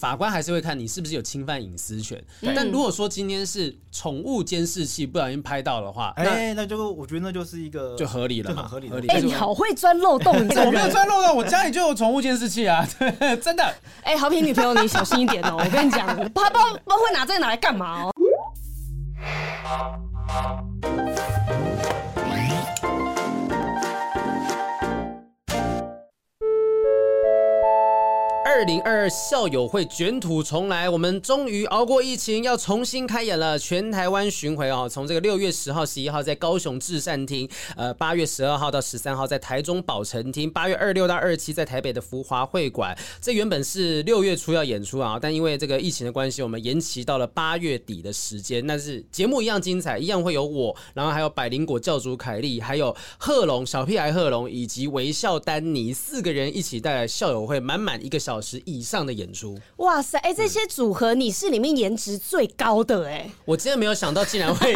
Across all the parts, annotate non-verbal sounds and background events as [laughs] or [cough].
法官还是会看你是不是有侵犯隐私权，但如果说今天是宠物监视器不小心拍到的话，哎，那就我觉得那就是一个就合理了嘛，合理。哎，你好会钻漏洞，你我没有钻漏洞，我家里就有宠物监视器啊，对，[laughs] 真的。哎，好平女朋友，你小心一点哦，[laughs] 我跟你讲，他不知道不知道会拿这个拿来干嘛哦。二零二二校友会卷土重来，我们终于熬过疫情，要重新开演了。全台湾巡回哦，从这个六月十号、十一号在高雄至善厅，呃，八月十二号到十三号在台中宝城厅，八月二六到二七在台北的福华会馆。这原本是六月初要演出啊，但因为这个疫情的关系，我们延期到了八月底的时间。但是节目一样精彩，一样会有我，然后还有百灵果教主凯莉，还有贺龙小屁孩贺龙以及微笑丹尼四个人一起带来校友会，满满一个小时。以上的演出，哇塞！哎、欸，这些组合你是里面颜值最高的哎、欸，我真的没有想到竟然会，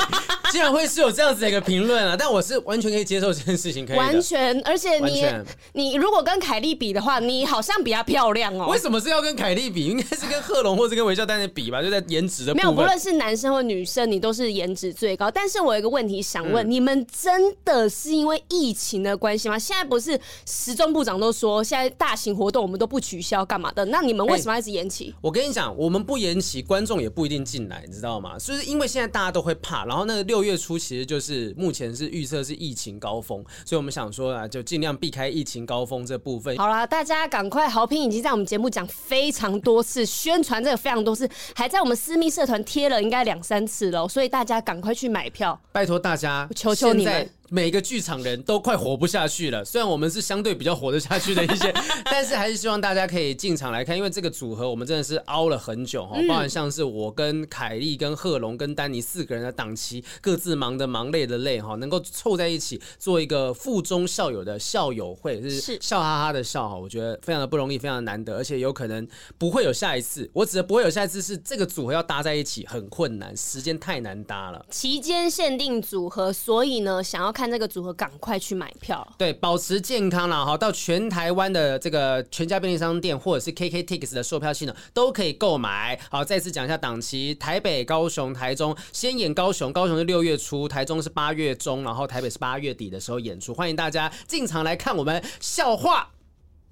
竟然会是有这样子的一个评论啊！但我是完全可以接受这件事情，可以完全，而且你你如果跟凯莉比的话，你好像比她漂亮哦。为什么是要跟凯莉比？应该是跟贺龙或者跟微笑丹的比吧？就在颜值的。没有，不论是男生或女生，你都是颜值最高。但是我有一个问题想问，嗯、你们真的是因为疫情的关系吗？现在不是时装部长都说，现在大型活动我们都不取消，干嘛的？那你们为什么要一直延期？欸、我跟你讲，我们不延期，观众也不一定进来，你知道吗？就是因为现在大家都会怕，然后那个六月初其实就是目前是预测是疫情高峰，所以我们想说啊，就尽量避开疫情高峰这部分。好啦，大家赶快，好评已经在我们节目讲非常多次，宣传这个非常多次，还在我们私密社团贴了应该两三次了，所以大家赶快去买票，拜托大家，求求你们。每个剧场人都快活不下去了，虽然我们是相对比较活得下去的一些，[laughs] 但是还是希望大家可以进场来看，因为这个组合我们真的是熬了很久哈，包含像是我跟凯莉、跟贺龙、跟丹尼四个人的档期，各自忙的忙，累的累哈，能够凑在一起做一个附中校友的校友会，是笑哈哈的笑哈，我觉得非常的不容易，非常的难得，而且有可能不会有下一次。我指的不会有下一次是这个组合要搭在一起很困难，时间太难搭了。期间限定组合，所以呢，想要看这个组合，赶快去买票。对，保持健康啦哈，到全台湾的这个全家便利商店或者是 KKTix 的售票系统都可以购买。好，再次讲一下档期：台北、高雄、台中，先演高雄，高雄是六月初，台中是八月中，然后台北是八月底的时候演出。欢迎大家进场来看我们笑话。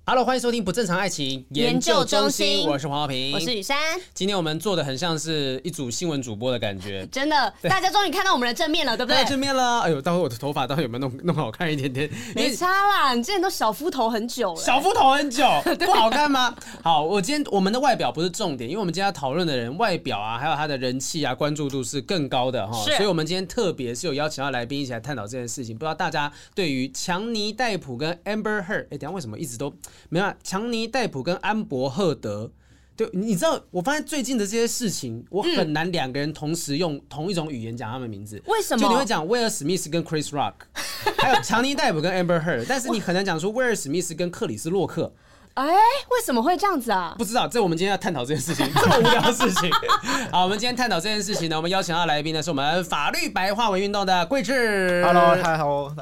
Hello，欢迎收听不正常爱情研究中心。我是黄浩平，我是雨珊。今天我们做的很像是一组新闻主播的感觉，真的，大家终于看到我们的正面了，对不对？正面了，哎呦，待会我的头发到底有没有弄弄好看一点点？[laughs] 没差啦，你之前都小夫头很久了，小夫头很久，[laughs] 不好看吗？好，我今天我们的外表不是重点，因为我们今天要讨论的人外表啊，还有他的人气啊，关注度是更高的哈，所以我们今天特别是有邀请到来宾一起来探讨这件事情。不知道大家对于强尼戴普跟 Amber Heard，哎，等下为什么一直都没有强？尼戴普跟安博赫德，对，你知道，我发现最近的这些事情，我很难两个人同时用同一种语言讲他们名字。为什么？就你会讲威尔史密斯跟 Chris Rock，[laughs] 还有强尼戴普跟 Amber Heard，但是你很难讲出威尔史密斯跟克里斯洛克。哎，为什么会这样子啊？不知道，这我们今天要探讨这件事情，这么无聊的事情。[laughs] 好，我们今天探讨这件事情呢，我们邀请到来宾呢，是我们法律白话文运动的桂智。Hello，大家好。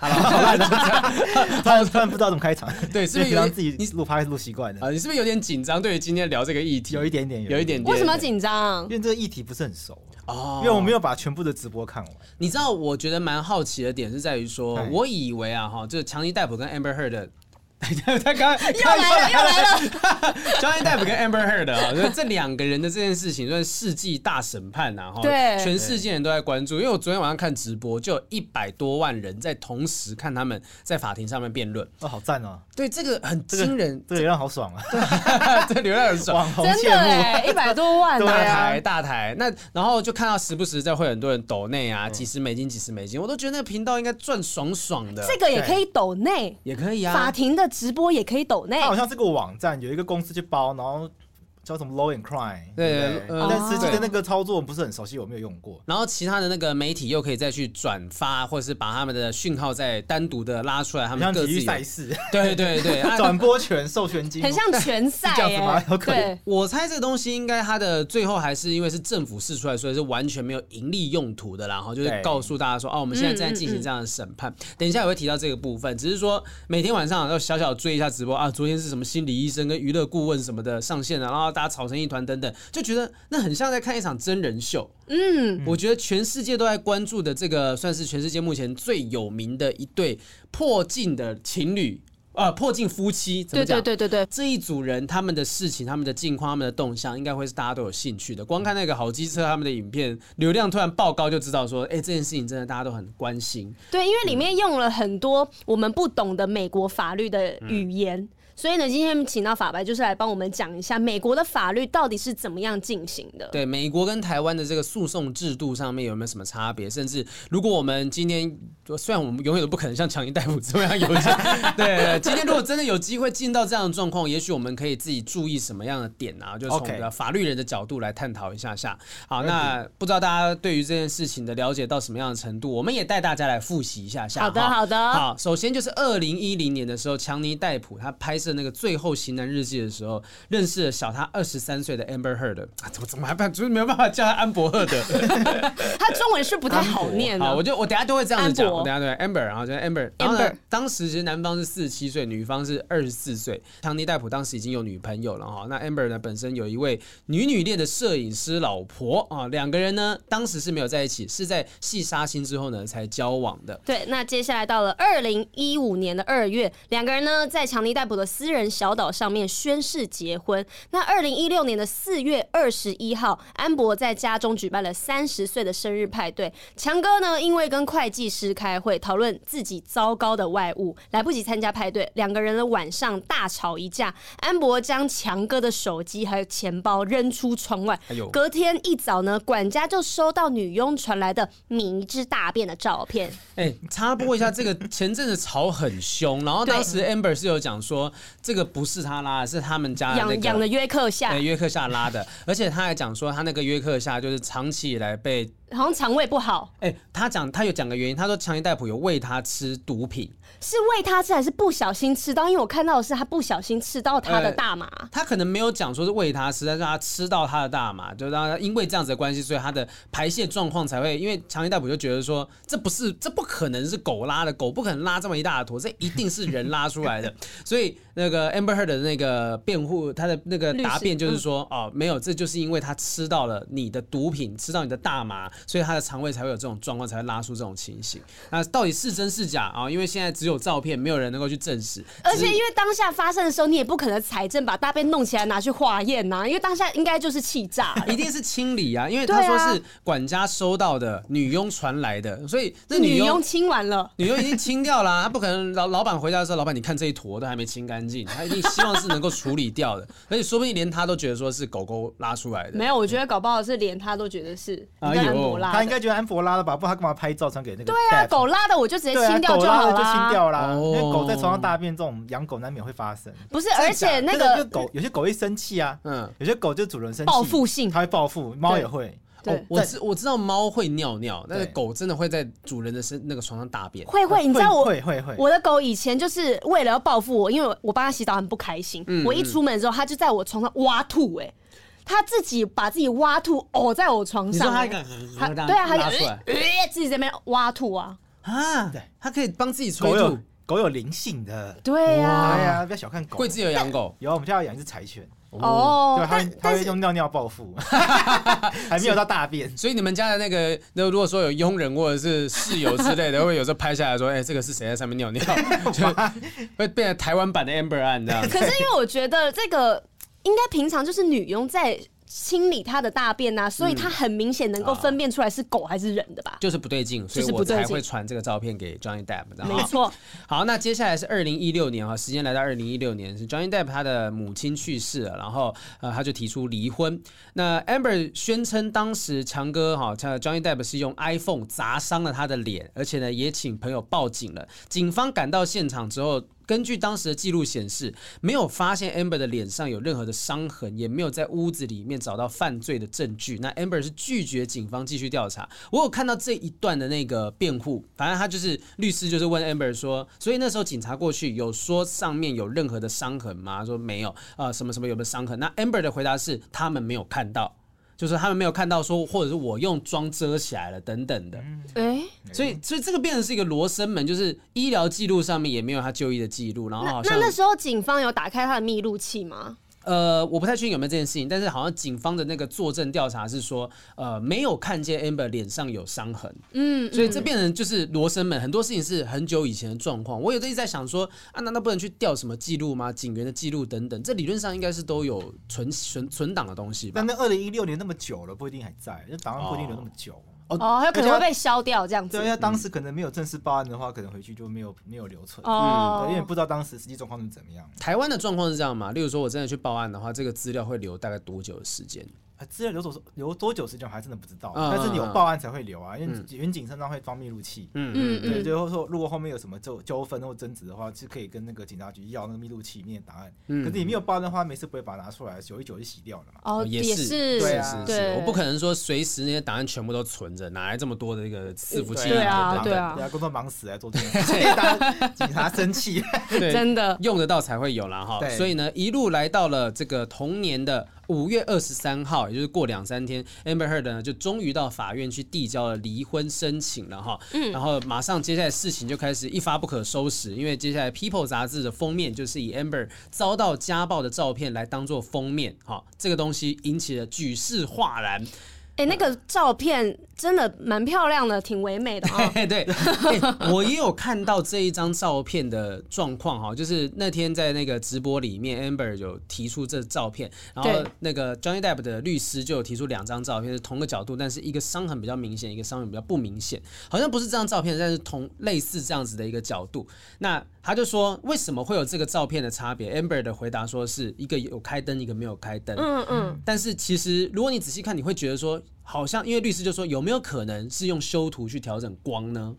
好了，好了，突然突然不知道怎么开场，对，是不是让自己录拍录习惯了啊？你是不是有点紧张？对于今天聊这个议题，有一点点，有一点点。为什么紧张？因为这个议题不是很熟哦，因为我没有把全部的直播看完。你知道，我觉得蛮好奇的点是在于说，我以为啊，哈，就是强尼戴普跟 Amber Heard 的。[laughs] 他刚刚又来了，又来了。[laughs] Johnny Depp 跟 Amber Heard 啊，就这两个人的这件事情算世纪大审判呐，哈，对，全世界人都在关注。因为我昨天晚上看直播，就有一百多万人在同时看他们在法庭上面辩论。哦，好赞哦！对，这个很惊人，这个流量好爽啊！[laughs] 这流量很爽，真的哎，一百多万，大台大台。那然后就看到时不时在会很多人抖内啊，几十美金，几十美金，我都觉得那个频道应该赚爽爽的。这个也可以抖内，也可以啊。法庭的直播也可以抖内。它好像这个网站，有一个公司去包，然后。叫什么 Low and Crime，对但实际对？的那个操作不是很熟悉，我没有用过。然后其他的那个媒体又可以再去转发，或者是把他们的讯号再单独的拉出来，他们像体育各自有赛事，对 [laughs] 对对，[laughs] 啊转播权、授权金，很像拳赛是这样子吗哎，有可能对，我猜这个东西应该它的最后还是因为是政府试出来，所以是完全没有盈利用途的，然后就是告诉大家说，哦，我们现在正在进行这样的审判。等一下也会提到这个部分，只是说每天晚上要小小追一下直播啊，昨天是什么心理医生跟娱乐顾问什么的上线了，然后大家吵成一团等等，就觉得那很像在看一场真人秀。嗯，我觉得全世界都在关注的这个，算是全世界目前最有名的一对破镜的情侣。呃，破镜夫妻怎么对讲？对对对对，这一组人他们的事情、他们的近况、他们的动向，应该会是大家都有兴趣的。光看那个好机车他们的影片流量突然爆高，就知道说，哎，这件事情真的大家都很关心。对，因为里面用了很多我们不懂的美国法律的语言。所以呢，今天请到法白就是来帮我们讲一下美国的法律到底是怎么样进行的。对，美国跟台湾的这个诉讼制度上面有没有什么差别？甚至如果我们今天虽然我们永远都不可能像强尼戴普这样有钱，对，今天如果真的有机会进到这样的状况，也许我们可以自己注意什么样的点啊？就从法律人的角度来探讨一下下。好，那不知道大家对于这件事情的了解到什么样的程度？我们也带大家来复习一下下。好的，好的。好，首先就是二零一零年的时候，强尼戴普他拍摄那个《最后型男日记》的时候，认识了小他二十三岁的 Amber Heard。啊，怎么怎么还办？就是没有办法叫他安博赫德。[laughs] 他中文是不太好念的。好，我就我等下都会这样子讲。我等下对 Amber，然后就 Amber。Amber 当时其实男方是四十七岁，女方是二十四岁。强尼戴普当时已经有女朋友了哈。那 Amber 呢，本身有一位女女恋的摄影师老婆啊，两个人呢当时是没有在一起，是在戏杀青之后呢才交往的。对，那接下来到了二零一五年的二月，两个人呢在强尼戴普的私人小岛上面宣誓结婚。那二零一六年的四月二十一号，安博在家中举办了三十岁的生日派对。强哥呢，因为跟会计师开会讨论自己糟糕的外务，来不及参加派对，两个人的晚上大吵一架。安博将强哥的手机还有钱包扔出窗外。隔天一早呢，管家就收到女佣传来的迷之大便的照片。哎，插播一下，这个前阵子吵很凶，然后当时 Amber 是有讲说，这个不是他拉的，是他们家养养的约克夏，约克夏拉的，而且他还讲说，他那个约克夏就是长期以来被。好像肠胃不好，哎、欸，他讲他有讲个原因，他说强尼戴普有喂他吃毒品，是喂他吃还是不小心吃到？因为我看到的是他不小心吃到他的大麻、欸，他可能没有讲说是喂他吃，但是他吃到他的大麻，就让他因为这样子的关系，所以他的排泄状况才会，因为强尼戴普就觉得说这不是这不可能是狗拉的，狗不可能拉这么一大坨，这一定是人拉出来的，[laughs] 所以那个 Amber Heard 的那个辩护，他的那个答辩就是说，嗯、哦，没有，这就是因为他吃到了你的毒品，吃到你的大麻，所以他的肠胃才会有这种状况，才会拉出这种情形。那到底是真是假啊？因为现在只有照片，没有人能够去证实。而且因为当下发生的时候，你也不可能财政把大便弄起来拿去化验呐，因为当下应该就是气炸，一定是清理啊。因为他说是 [laughs] 管家收到的，女佣传来的，所以那女佣清完了，女佣已经清掉了啊，他不可能老老板回家的时候，老板你看这一坨都还没清干净，他一定希望是能够处理掉的。[laughs] 而且说不定连他都觉得说是狗狗拉出来的。没有，我觉得搞不好是连他都觉得是安博拉，他应该觉得安博拉的吧？不然他干嘛拍照传给那个？对啊，狗拉的我就直接清掉就好了，就清掉啦。因为狗在床上大便这种养狗难免会发生。不是，而且那个狗有些狗会生气啊，嗯，有些狗就主人生气，报复性，它会报复，猫也会。对，我知我知道猫会尿尿，但是狗真的会在主人的身那个床上大便。会会，你知道我会会会，我的狗以前就是为了要报复我，因为我帮它洗澡很不开心，我一出门之后，它就在我床上挖吐，哎。他自己把自己挖吐呕在我床上，他对啊，他就自己在那边挖吐啊啊！对，他可以帮自己催吐，狗有灵性的，对呀，哎呀，不要小看狗。贵志有养狗，有，我们家要养一只柴犬，哦，对，他他会用尿尿报复，[laughs] [laughs] 还没有到大便。所以你们家的那个，那如果说有佣人或者是室友之类的，[laughs] 会有时候拍下来说，哎，这个是谁在上面尿尿？就会变成台湾版的 Amber 案这样。可是因为我觉得这个。应该平常就是女佣在清理他的大便呐、啊，所以他很明显能够分辨出来是狗还是人的吧？就是不对劲，所以我才会传这个照片给 Johnny Depp。没错。[laughs] 好，那接下来是二零一六年哈，时间来到二零一六年，是 Johnny Depp 他的母亲去世了，然后呃他就提出离婚。那 Amber 宣称当时强哥哈，他 Johnny Depp 是用 iPhone 砸伤了他的脸，而且呢也请朋友报警了。警方赶到现场之后。根据当时的记录显示，没有发现 Amber 的脸上有任何的伤痕，也没有在屋子里面找到犯罪的证据。那 Amber 是拒绝警方继续调查。我有看到这一段的那个辩护，反正他就是律师，就是问 Amber 说，所以那时候警察过去有说上面有任何的伤痕吗？说没有，呃，什么什么有没有伤痕？那 Amber 的回答是他们没有看到。就是他们没有看到说，或者是我用妆遮起来了等等的，哎，所以所以这个变成是一个罗生门，就是医疗记录上面也没有他就医的记录，然后好像那那时候警方有打开他的密录器吗？呃，我不太确定有没有这件事情，但是好像警方的那个作证调查是说，呃，没有看见 Amber 脸上有伤痕，嗯，所以这变成就是罗生门，很多事情是很久以前的状况。我有一直在想说，啊，难道不能去调什么记录吗？警员的记录等等，这理论上应该是都有存存存档的东西吧？但那二零一六年那么久了，不一定还在，那档案不一定留那么久。哦哦，它可能会被消掉这样子。对，因为当时可能没有正式报案的话，可能回去就没有没有留存。哦，因为不知道当时实际状况是怎么样。台湾的状况是这样嘛？例如说，我真的去报案的话，这个资料会留大概多久的时间？资料留多留多久时间，我还真的不知道。但是你有报案才会留啊，因为员警身上会装密录器。嗯嗯对，就是说，如果后面有什么纠纠纷或争执的话，是可以跟那个警察局要那个密录器里面的档案。可是你没有报案的话，没事不会把它拿出来，久一久就洗掉了嘛。哦，也是，对啊，对，我不可能说随时那些档案全部都存着，哪来这么多的一个伺服器？对啊，对啊，工作忙死来做这 [laughs] 件事，[laughs] 警察生气。真的用得到才会有啦哈。所以呢，一路来到了这个童年的。五月二十三号，也就是过两三天，Amber Heard 呢就终于到法院去递交了离婚申请了哈。嗯，然后马上接下来事情就开始一发不可收拾，因为接下来 People 杂志的封面就是以 Amber 遭到家暴的照片来当做封面，哈，这个东西引起了举世哗然。哎、欸，那个照片真的蛮漂亮的，挺唯美的啊、哦。[laughs] 对，我也有看到这一张照片的状况哈，就是那天在那个直播里面，Amber 有提出这照片，然后那个 Johnny Depp 的律师就有提出两张照片是同个角度，但是一个伤痕比较明显，一个伤痕比较不明显，好像不是这张照片，但是同类似这样子的一个角度。那他就说，为什么会有这个照片的差别？Amber 的回答说是一个有开灯，一个没有开灯。嗯嗯。但是其实如果你仔细看，你会觉得说。好像因为律师就说，有没有可能是用修图去调整光呢？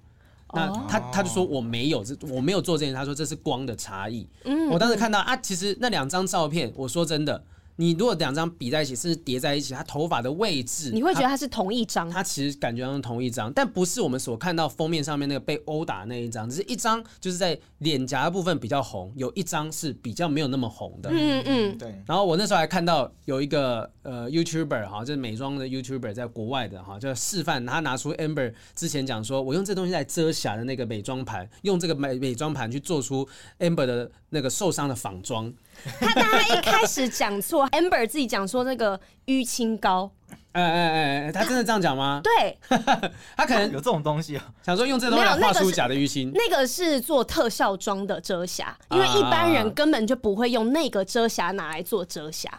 那他他就说我没有，这我没有做这件事。他说这是光的差异。嗯，我当时看到啊，其实那两张照片，我说真的。你如果两张比在一起，甚至叠在一起，他头发的位置，你会觉得它是同一张。它其实感觉像同一张，但不是我们所看到封面上面那个被殴打那一张，只是一张就是在脸颊的部分比较红，有一张是比较没有那么红的。嗯嗯，对。然后我那时候还看到有一个呃 YouTuber 哈，就是美妆的 YouTuber，在国外的哈，就示范他拿出 Amber 之前讲说我用这东西来遮瑕的那个美妆盘，用这个美美妆盘去做出 Amber 的那个受伤的仿妆。他他一开始讲错，Amber 自己讲说那个淤青膏，哎哎哎，他真的这样讲吗？对，[laughs] 他可能有这种东西啊，想说用这东西来画出假的淤青。那个是做特效妆的遮瑕，因为一般人根本就不会用那个遮瑕拿来做遮瑕。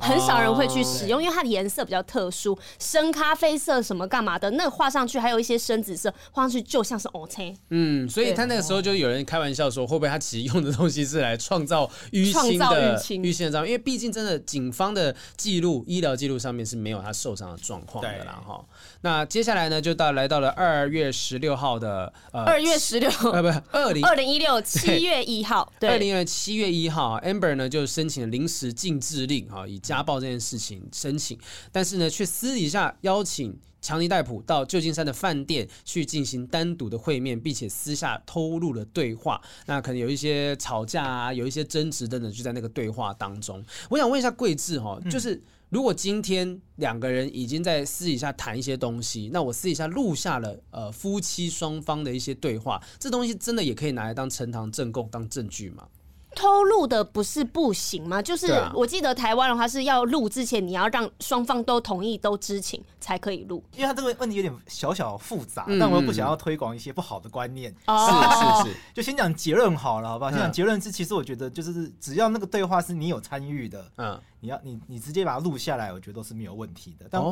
很少人会去使用，因为它的颜色比较特殊，深咖啡色什么干嘛的，那个画上去还有一些深紫色，画上去就像是 OK。嗯，所以他那个时候就有人开玩笑说，会不会他其实用的东西是来创造淤青的淤青的照片？因为毕竟真的警方的记录、医疗记录上面是没有他受伤的状况的啦。哈，那接下来呢，就到来到了二月十六号的呃，二月十六呃，不是二零二零一六 [laughs] 七月一号，对，二零二七月一号，Amber 呢就申请了临时禁制令哈，以。家暴这件事情申请，但是呢，却私底下邀请强尼戴普到旧金山的饭店去进行单独的会面，并且私下偷录了对话。那可能有一些吵架啊，有一些争执等等，就在那个对话当中。我想问一下桂智哈，就是如果今天两个人已经在私底下谈一些东西，那我私底下录下了呃夫妻双方的一些对话，这东西真的也可以拿来当呈堂证供、当证据吗？偷录的不是不行吗？就是我记得台湾的话是要录之前，你要让双方都同意、都知情才可以录。因为他这个问题有点小小复杂，嗯、但我又不想要推广一些不好的观念。是是是，[laughs] 就先讲结论好了，好不好？先讲结论是，其实我觉得就是只要那个对话是你有参与的，嗯，你要你你直接把它录下来，我觉得都是没有问题的。但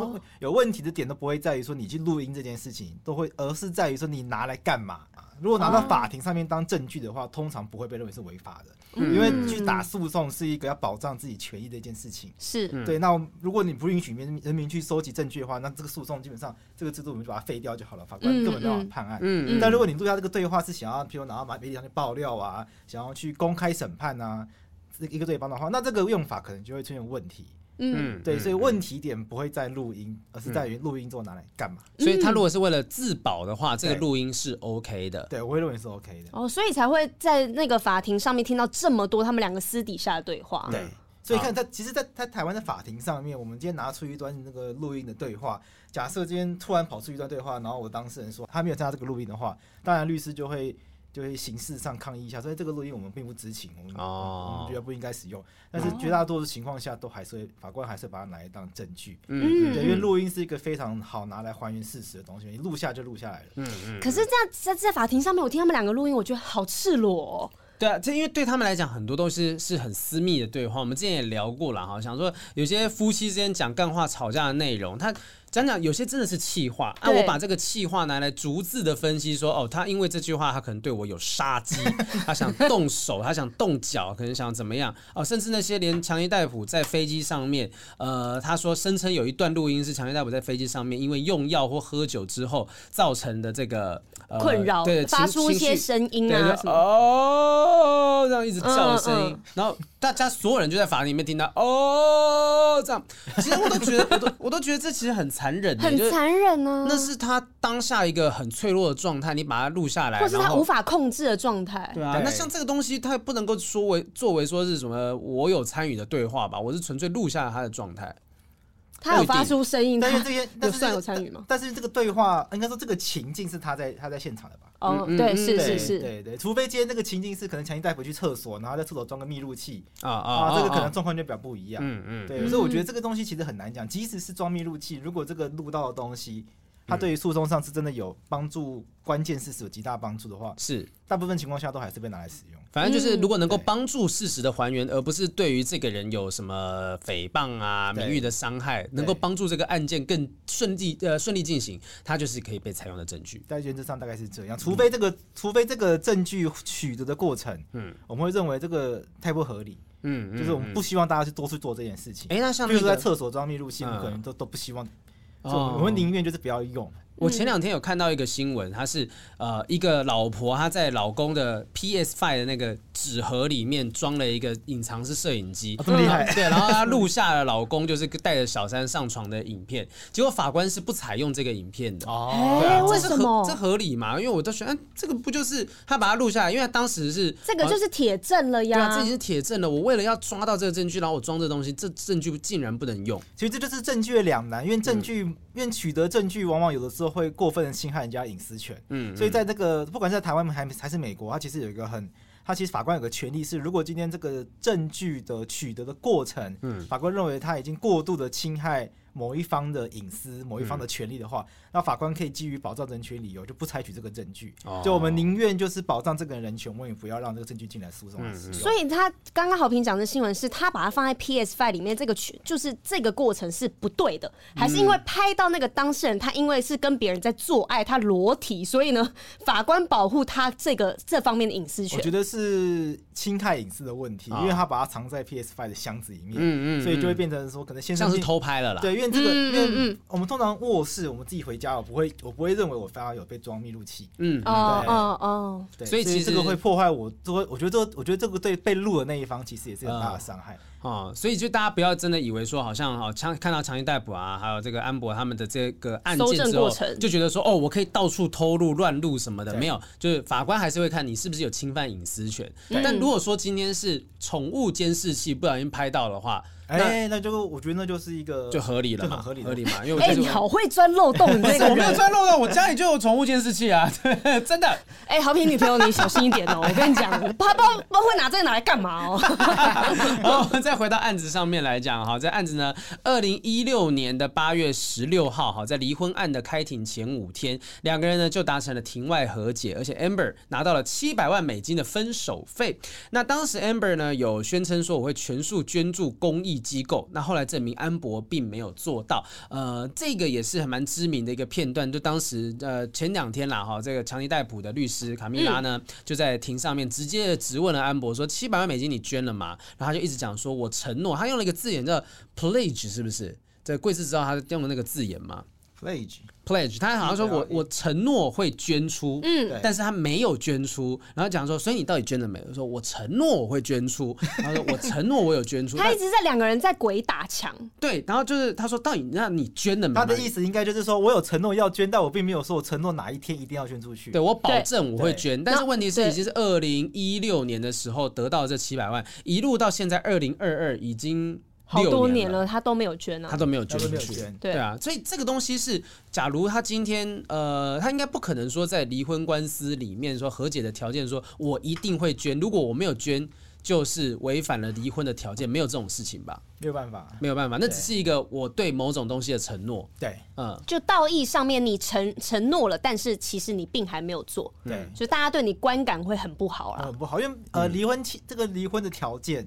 有问题的点都不会在于说你去录音这件事情，都会而是在于说你拿来干嘛。如果拿到法庭上面当证据的话，通常不会被认为是违法的，嗯、因为去打诉讼是一个要保障自己权益的一件事情。是对。那如果你不允许人人民去收集证据的话，那这个诉讼基本上这个制度我们就把它废掉就好了，法官根本没法判案。嗯，但如果你录下这个对话是想要，譬如拿到媒体上去爆料啊，想要去公开审判啊，这一个对方的话，那这个用法可能就会出现问题。嗯，对，所以问题点不会在录音，而是在于录音之后拿来干嘛。所以他如果是为了自保的话，这个录音是 OK 的。对，我会认为是 OK 的。哦，所以才会在那个法庭上面听到这么多他们两个私底下的对话。对，所以看他，其实，在在台湾的法庭上面，我们今天拿出一段那个录音的对话，假设今天突然跑出一段对话，然后我当事人说他没有参加这个录音的话，当然律师就会。就会形式上抗议一下，所以这个录音我们并不知情，我们、哦、我们觉得不应该使用。但是绝大多数情况下，都还是会法官还是把它拿来当证据。嗯，对，因为录音是一个非常好拿来还原事实的东西，你录下就录下来了。嗯嗯。可是这样在在法庭上面，我听他们两个录音，我觉得好赤裸、哦。对啊，这因为对他们来讲，很多东西是很私密的对话。我们之前也聊过了哈，想说有些夫妻之间讲干话吵架的内容，他。讲讲有些真的是气话，那我把这个气话拿来逐字的分析说，说哦，他因为这句话，他可能对我有杀机，[laughs] 他想动手，他想动脚，可能想怎么样。哦，甚至那些连强尼戴普在飞机上面，呃，他说声称有一段录音是强尼戴普在飞机上面因为用药或喝酒之后造成的这个、呃、困扰，对，发出一些声音啊，哦，这样一直叫的声音，嗯嗯、然后大家所有人就在法庭里面听到哦，这样，其实我都觉得，我都我都觉得这其实很。残忍，很残忍呢、啊。那是他当下一个很脆弱的状态，你把它录下来，或是他无法控制的状态。对啊，那像这个东西，他不能够说为作为说是什么我有参与的对话吧？我是纯粹录下来他的状态。他有发出声音，但是这些就算有参与吗？但是这个对话，应该说这个情境是他在他在现场的吧？哦，对，是是是，对对，除非今天那个情境是可能强行带回去厕所，然后在厕所装个密录器啊啊，这个可能状况就比较不一样。嗯嗯，对，所以我觉得这个东西其实很难讲，即使是装密录器，如果这个录到的东西。它对于诉讼上是真的有帮助，关键事实有极大帮助的话，是大部分情况下都还是被拿来使用。反正就是，如果能够帮助事实的还原，而不是对于这个人有什么诽谤啊、名誉的伤害，能够帮助这个案件更顺利呃顺利进行，它就是可以被采用的证据。在原则上大概是这样，除非这个除非这个证据取得的过程，嗯，我们会认为这个太不合理，嗯，就是我们不希望大家去多去做这件事情。哎，那像比如说在厕所装密录器，我们可能都都不希望。哦，我们宁愿就是不要用。我前两天有看到一个新闻，他是呃一个老婆，她在老公的 PS Five 的那个纸盒里面装了一个隐藏式摄影机，这么厉害？对，然后她录下了老公就是带着小三上床的影片，结果法官是不采用这个影片的。哦，为什么？这合理吗？因为我都觉得，这个不就是他把它录下来，因为他当时是这个就是铁证了呀。对啊，这已经是铁证了。我为了要抓到这个证据，然后我装这东西，这证据竟然不能用。其实这就是证据的两难，因为证据，因为取得证据，往往有的时候会过分的侵害人家隐私权，嗯，所以在这个不管是在台湾还还是美国，它其实有一个很，它其实法官有个权利是，如果今天这个证据的取得的过程，嗯，法官认为他已经过度的侵害。某一方的隐私，某一方的权利的话，那、嗯、法官可以基于保障人权理由，就不采取这个证据。哦、就我们宁愿就是保障这个人人权，我们也不要让这个证据进来诉讼。嗯、所以他刚刚好评讲的新闻是他把它放在 PS Five 里面，这个权就是这个过程是不对的，还是因为拍到那个当事人他因为是跟别人在做爱，他裸体，所以呢，[laughs] 法官保护他这个这方面的隐私权？我觉得是侵害隐私的问题，哦、因为他把它藏在 PS Five 的箱子里面，嗯嗯，所以就会变成说可能先生像是偷拍了啦。对，因为这个，因为我们通常卧室，我们自己回家，我不会，我不会认为我非要有被装密录器。嗯，哦，哦哦。对，所以其实这个会破坏我，这个我觉得这个，我觉得这个对被录的那一方其实也是很大的伤害。哦，所以就大家不要真的以为说，好像哦，强看到强尼戴普啊，还有这个安博他们的这个案件之后，就觉得说，哦，我可以到处偷录、乱录什么的，没有，就是法官还是会看你是不是有侵犯隐私权。但如果说今天是宠物监视器不小心拍到的话，哎，那就我觉得那就是一个就合理了嘛，合理合理嘛，[laughs] 因为哎，你好会钻漏洞，你这个我没有钻漏洞，我家里就有宠物监视器啊，对，[laughs] 真的。哎，好平女朋友，你小心一点哦，[laughs] 我跟你讲，他不不会拿这个拿来干嘛哦。好，我们再回到案子上面来讲哈，在案子呢，二零一六年的八月十六号，哈，在离婚案的开庭前五天，两个人呢就达成了庭外和解，而且 Amber 拿到了七百万美金的分手费。那当时 Amber 呢有宣称说，我会全数捐助公益。济机构。那后来证明安博并没有做到。呃，这个也是很蛮知名的一个片段。就当时呃前两天啦哈，这个强尼戴普的律师卡米拉呢，就在庭上面直接质问了安博说：“七百万美金你捐了吗？”然后他就一直讲说：“我承诺。”他用了一个字眼叫 “pledge”，是不是？这贵司知道他用的那个字眼吗？pledge。pledge，他好像说我我承诺会捐出，嗯，但是他没有捐出，然后讲说，所以你到底捐了没有？说我承诺我会捐出，他说我承诺我有捐出，[laughs] 他一直在两个人在鬼打墙，对，然后就是他说到底那你捐了没有？他的意思应该就是说我有承诺要捐，但我并没有说我承诺哪一天一定要捐出去，对我保证我会捐，但是问题是已经是二零一六年的时候得到这七百万，一路到现在二零二二已经。好多年了，他都没有捐啊，他都没有捐出去，对。啊，所以这个东西是，假如他今天，呃，他应该不可能说在离婚官司里面说和解的条件，说我一定会捐，如果我没有捐，就是违反了离婚的条件，没有这种事情吧？没有办法，没有办法，那只是一个我对某种东西的承诺，对，嗯，就道义上面你承承诺了，但是其实你并还没有做，对，所以大家对你观感会很不好啦，很不好，因为呃，离婚期这个离婚的条件。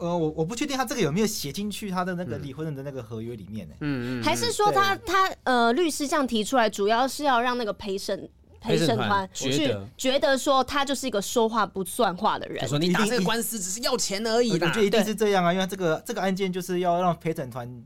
呃，我我不确定他这个有没有写进去他的那个离婚的那个合约里面呢？嗯嗯，还是说他他呃律师这样提出来，主要是要让那个陪审陪审团去觉得说他就是一个说话不算话的人，说你打这个官司只是要钱而已，我觉得一定是这样啊，因为这个这个案件就是要让陪审团。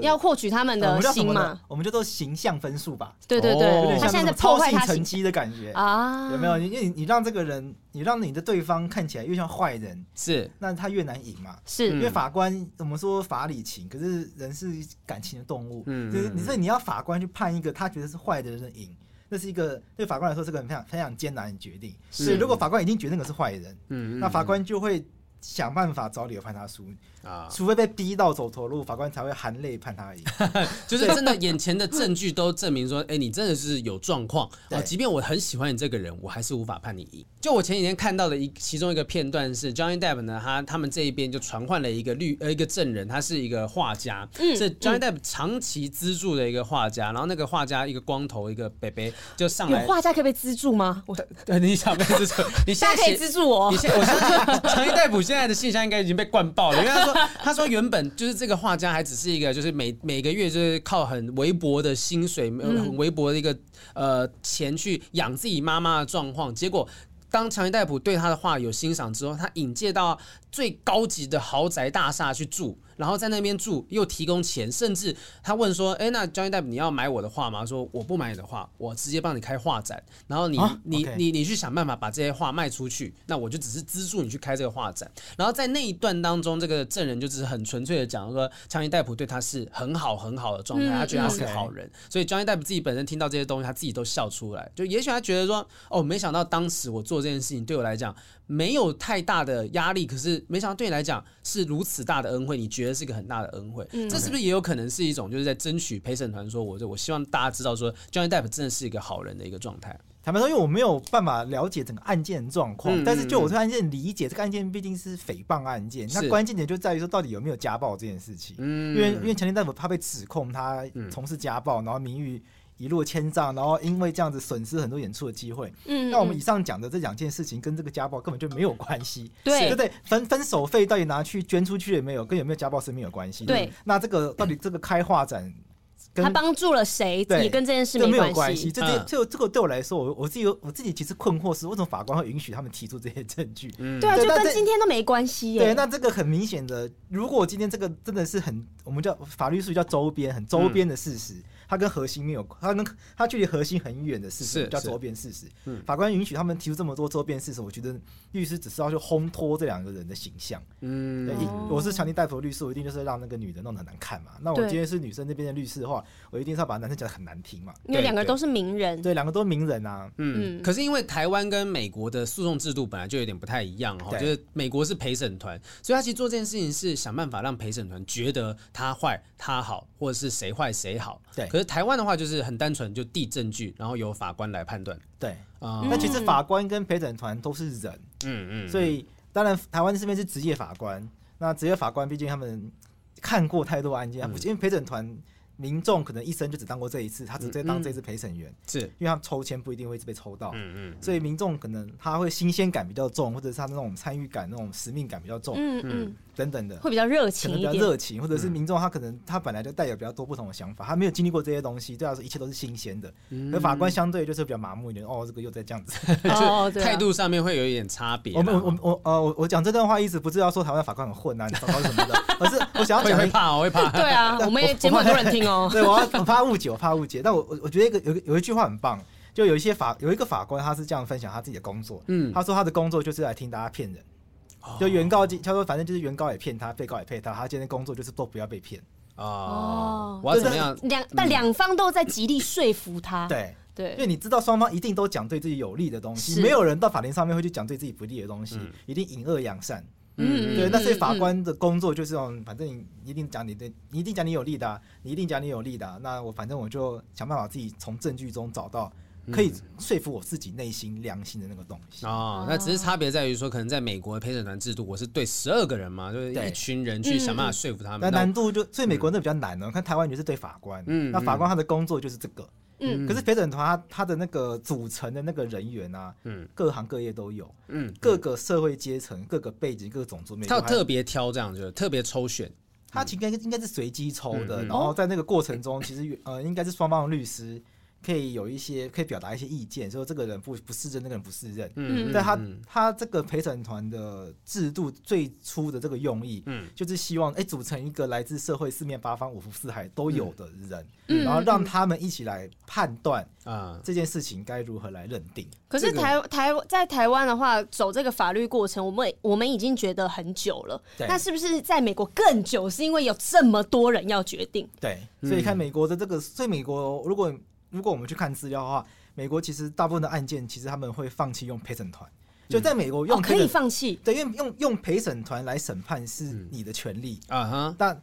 要获取他们的心嘛？我们就做形象分数吧。对对对，他现在破坏他成绩的感觉啊？有没有？因为你让这个人，你让你的对方看起来越像坏人，是那他越难赢嘛？是因为法官我们说法理情，可是人是感情的动物。嗯，就是你说你要法官去判一个他觉得是坏的人的赢，那是一个对法官来说是个非常非常艰难的决定。是，如果法官已经觉得那个是坏人，嗯，那法官就会想办法找理由判他输。啊，除非被逼到走投路，法官才会含泪判他赢。[laughs] 就是真的，眼前的证据都证明说，哎、欸，你真的是有状况啊。即便我很喜欢你这个人，我还是无法判你赢。就我前几天看到的一其中一个片段是，Johnny Depp 呢，他他们这一边就传唤了一个律呃一个证人，他是一个画家，嗯、是 Johnny Depp 长期资助的一个画家。然后那个画家一个光头一个北北就上来，有画家可以被资助吗？[laughs] 我对，你想被资助？你现在可以资助我？你现我相信 Johnny Depp 现在的信箱应该已经被灌爆了，因为他说。[laughs] 他说：“原本就是这个画家，还只是一个，就是每每个月就是靠很微薄的薪水，很微薄的一个呃钱去养自己妈妈的状况。结果，当强尼戴普对他的画有欣赏之后，他引荐到最高级的豪宅大厦去住。”然后在那边住，又提供钱，甚至他问说：“哎，那 Johnny Depp 你要买我的画吗？”说：“我不买你的画，我直接帮你开画展。然后你、啊、你.你你去想办法把这些画卖出去，那我就只是资助你去开这个画展。”然后在那一段当中，这个证人就只是很纯粹的讲说，强尼戴普对他是很好很好的状态，嗯、他觉得他是个好人。所以 Johnny Depp 自己本身听到这些东西，他自己都笑出来。就也许他觉得说：“哦，没想到当时我做这件事情对我来讲没有太大的压力，可是没想到对你来讲是如此大的恩惠，你觉得是一个很大的恩惠。”会，这是不是也有可能是一种就是在争取陪审团说，我就我希望大家知道说，Johnny Depp 真的是一个好人的一个状态。坦白说，因为我没有办法了解整个案件状况，嗯、但是就我对案件理解，这个案件毕竟是诽谤案件，那关键点就在于说，到底有没有家暴这件事情。嗯，因为因为强奸大夫他被指控他从事家暴，然后名誉。一落千丈，然后因为这样子损失很多演出的机会。嗯，那我们以上讲的这两件事情跟这个家暴根本就没有关系。对，对不对？分分手费到底拿去捐出去有没有，跟有没有家暴是没有关系。对，那这个到底这个开画展，他帮助了谁？对，也跟这件事没有关系。这这这这个对我来说，我我自己我自己其实困惑是，为什么法官会允许他们提出这些证据？嗯，对啊，就跟今天都没关系耶。对，那这个很明显的，如果今天这个真的是很，我们叫法律术语叫周边，很周边的事实。他跟核心没有，他跟他距离核心很远的事实叫周边事实。嗯，法官允许他们提出这么多周边事实，我觉得律师只是要去烘托这两个人的形象。嗯，我是强尼戴普的律师，我一定就是让那个女的弄得很难看嘛。那我今天是女生那边的律师的话，我一定是要把男生讲的很难听嘛。因为两个都是名人，对，两个都是名人啊。嗯，可是因为台湾跟美国的诉讼制度本来就有点不太一样哈，就是美国是陪审团，所以他其实做这件事情是想办法让陪审团觉得他坏他好，或者是谁坏谁好。对。可是台湾的话就是很单纯，就递证据，然后由法官来判断。对啊，那、嗯、其实法官跟陪审团都是人，嗯嗯，所以当然台湾这边是职业法官，那职业法官毕竟他们看过太多案件，嗯、因为陪审团民众可能一生就只当过这一次，他只在当这次陪审员，是因为他抽签不一定会一直被抽到，嗯嗯，所以民众可能他会新鲜感比较重，或者是他那种参与感、那种使命感比较重，嗯嗯，等等的，会比较热情一点，能比较热情，或者是民众他可能他本来就带有比较多不同的想法，他没有经历过这些东西，对他说一切都是新鲜的，而法官相对就是比较麻木一点，哦，这个又在这样子，[laughs] 哦，对啊。态度上面会有一点差别。我们我我呃我我讲这段话意思不是要说台湾法官很混啊，糟糕什么的，而是我想要讲 [laughs] 会怕，我会怕，对啊，我们也 [laughs] 节目很多人听哦，[laughs] 对，我要我怕误解，我怕误解，但我我我觉得一个有有一句话很棒，就有一些法有一个法官他是这样分享他自己的工作，嗯，他说他的工作就是来听大家骗人，就原告他说反正就是原告也骗他，被告也骗他，他今天工作就是都不要被骗。哦，我要怎么样？两但两方都在极力说服他。对对，因为你知道双方一定都讲对自己有利的东西，没有人到法庭上面会去讲对自己不利的东西，一定隐恶扬善。嗯，对。那所以法官的工作就是这种，反正你一定讲你的，你一定讲你有利的，你一定讲你有利的。那我反正我就想办法自己从证据中找到可以说服我自己内心良心的那个东西。哦，那只是差别在于说，可能在美国的陪审团制度，我是对十二个人嘛，就是一群人去想办法说服他们。那难度就所以美国那比较难呢。看台湾就是对法官，嗯，那法官他的工作就是这个。嗯，可是陪审团他他的那个组成的那个人员啊，嗯，各行各业都有，嗯，各个社会阶层、各个背景、各个种族，他有特别挑这样，就特别抽选，他应该应该是随机抽的，然后在那个过程中，其实呃应该是双方的律师。可以有一些可以表达一些意见，说这个人不不适任，那个人不适任。嗯，但他他这个陪审团的制度最初的这个用意，嗯，就是希望哎组成一个来自社会四面八方、五湖四海都有的人，嗯，然后让他们一起来判断啊这件事情该如何来认定。可是台台在台湾的话，走这个法律过程，我们我们已经觉得很久了。那是不是在美国更久？是因为有这么多人要决定？对，所以看美国的这个，所以美国如果。如果我们去看资料的话，美国其实大部分的案件，其实他们会放弃用陪审团。就在美国用、可以放弃，对，因为用用陪审团来审判是你的权利啊哈，但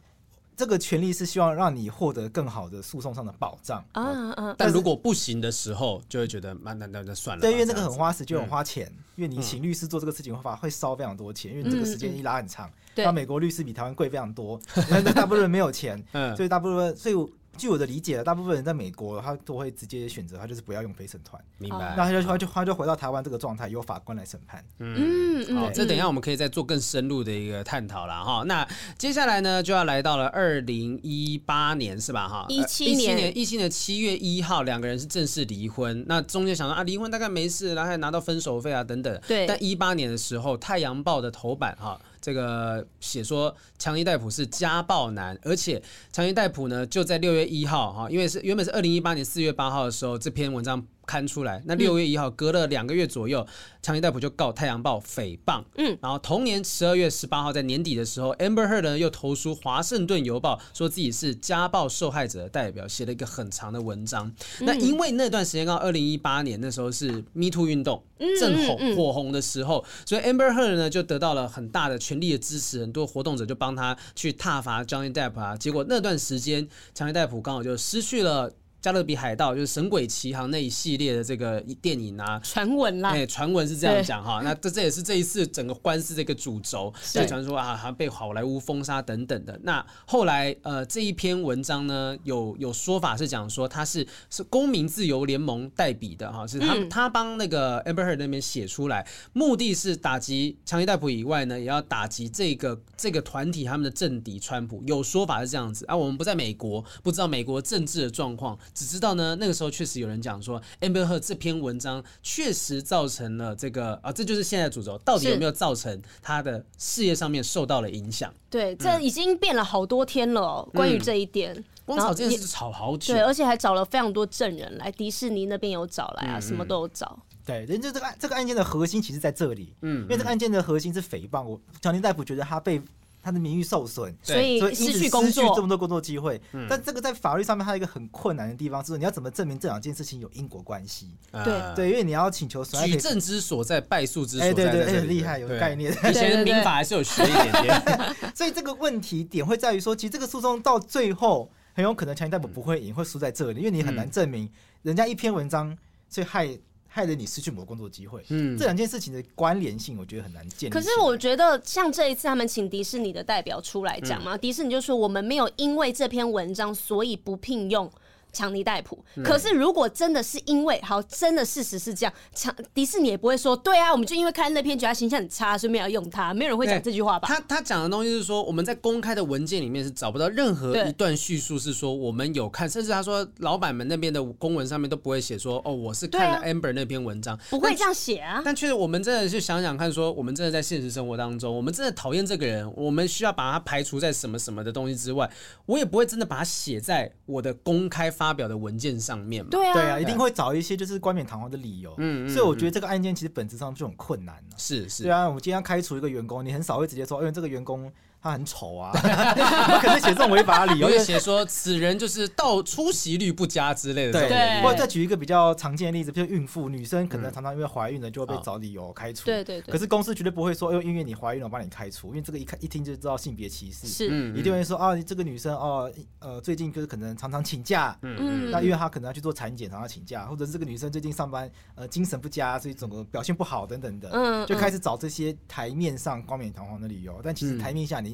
这个权利是希望让你获得更好的诉讼上的保障啊啊。但如果不行的时候，就会觉得那那，那那算了。对，因为那个很花时间，很花钱，嗯、因为你请律师做这个事情的话，会烧非常多钱，因为你这个时间一拉很长。那、嗯、美国律师比台湾贵非常多，[laughs] 因为大部分人没有钱，所以大部分所以。据我的理解，大部分人在美国，他都会直接选择，他就是不要用陪审团。明白。那他就他就他就回到台湾这个状态，由法官来审判。嗯嗯。好，这等一下我们可以再做更深入的一个探讨了哈。那接下来呢，就要来到了二零一八年是吧？哈，一七年一七年七月一号，两个人是正式离婚。那中间想说啊，离婚大概没事，然后还拿到分手费啊等等。对。但一八年的时候，《太阳报》的头版哈。这个写说强尼戴普是家暴男，而且强尼戴普呢就在六月一号哈，因为是原本是二零一八年四月八号的时候，这篇文章。刊出来，那六月一号，隔了两个月左右，强尼戴普就告《太阳报》诽谤。嗯，然后同年十二月十八号，在年底的时候，Amber Heard 呢又投书《华盛顿邮报》，说自己是家暴受害者的代表，写了一个很长的文章。那因为那段时间刚好二零一八年那时候是 Me Too 运动正红火红的时候，所以 Amber Heard 呢就得到了很大的权力的支持，很多活动者就帮他去挞伐 Johnny Depp 啊。结果那段时间，强尼戴普刚好就失去了。加勒比海盗就是《神鬼奇航》那一系列的这个电影啊，传闻啦，哎，传闻是这样讲哈。那这这也是这一次整个官司这个主轴，就传说啊，好像被好莱坞封杀等等的。那后来呃，这一篇文章呢，有有说法是讲说他是是公民自由联盟代笔的哈，是他他帮那个 Amber Heard 那边写出来，目的是打击强尼戴普以外呢，也要打击这个这个团体他们的政敌川普。有说法是这样子啊，我们不在美国，不知道美国政治的状况。只知道呢，那个时候确实有人讲说，Amber Heard 这篇文章确实造成了这个啊，这就是现在的主轴，到底有没有造成他的事业上面受到了影响？对，这已经变了好多天了，哦，关于这一点，嗯、光吵这件事吵好久，对，而且还找了非常多证人来，迪士尼那边有找来啊，嗯、什么都有找。对，人家这个案这个案件的核心其实在这里，嗯，因为这个案件的核心是诽谤，我乔尼戴夫觉得他被。他的名誉受损，所以失去工作，这么多工作机会。但这个在法律上面，还有一个很困难的地方，是你要怎么证明这两件事情有因果关系？对对，因为你要请求举证之所在，败诉之所在。对对，很厉害，有概念。[laughs] 以前民法还是有学一点点。[laughs] 所以这个问题点会在于说，其实这个诉讼到最后很有可能强行代表不会赢，会输在这里，因为你很难证明人家一篇文章，所以害。害得你失去某个工作机会。嗯，这两件事情的关联性，我觉得很难建立。可是我觉得，像这一次他们请迪士尼的代表出来讲嘛，嗯、迪士尼就说我们没有因为这篇文章，所以不聘用。强尼戴普，可是如果真的是因为好，真的事实是这样，强迪士尼也不会说，对啊，我们就因为看那篇觉得他形象很差，所以没有用他，没有人会讲这句话吧？他他讲的东西是说，我们在公开的文件里面是找不到任何一段叙述是说我们有看，甚至他说老板们那边的公文上面都不会写说，哦，我是看了 Amber 那篇文章，不会这样写啊。但确实，我们真的是想想看，说我们真的在现实生活当中，我们真的讨厌这个人，我们需要把他排除在什么什么的东西之外，我也不会真的把他写在我的公开发表的文件上。面嘛，对啊，对啊，一定会找一些就是冠冕堂皇的理由。嗯，所以我觉得这个案件其实本质上就很困难了。是是，对啊，我们今天要开除一个员工，你很少会直接说，因为这个员工。他很丑啊，我可能写这种违法的理由，有写说此人就是到出席率不佳之类的。对，或者再举一个比较常见的例子，比如孕妇，女生可能常常因为怀孕了就会被找理由开除。对对对。可是公司绝对不会说，因为你怀孕了，我帮你开除，因为这个一看一听就知道性别歧视。是。一定会说啊，这个女生哦，呃，最近就是可能常常请假。嗯。那因为她可能要去做产检，常常请假，或者是这个女生最近上班呃精神不佳，所以整个表现不好等等的。嗯。就开始找这些台面上冠冕堂皇的理由，但其实台面下你。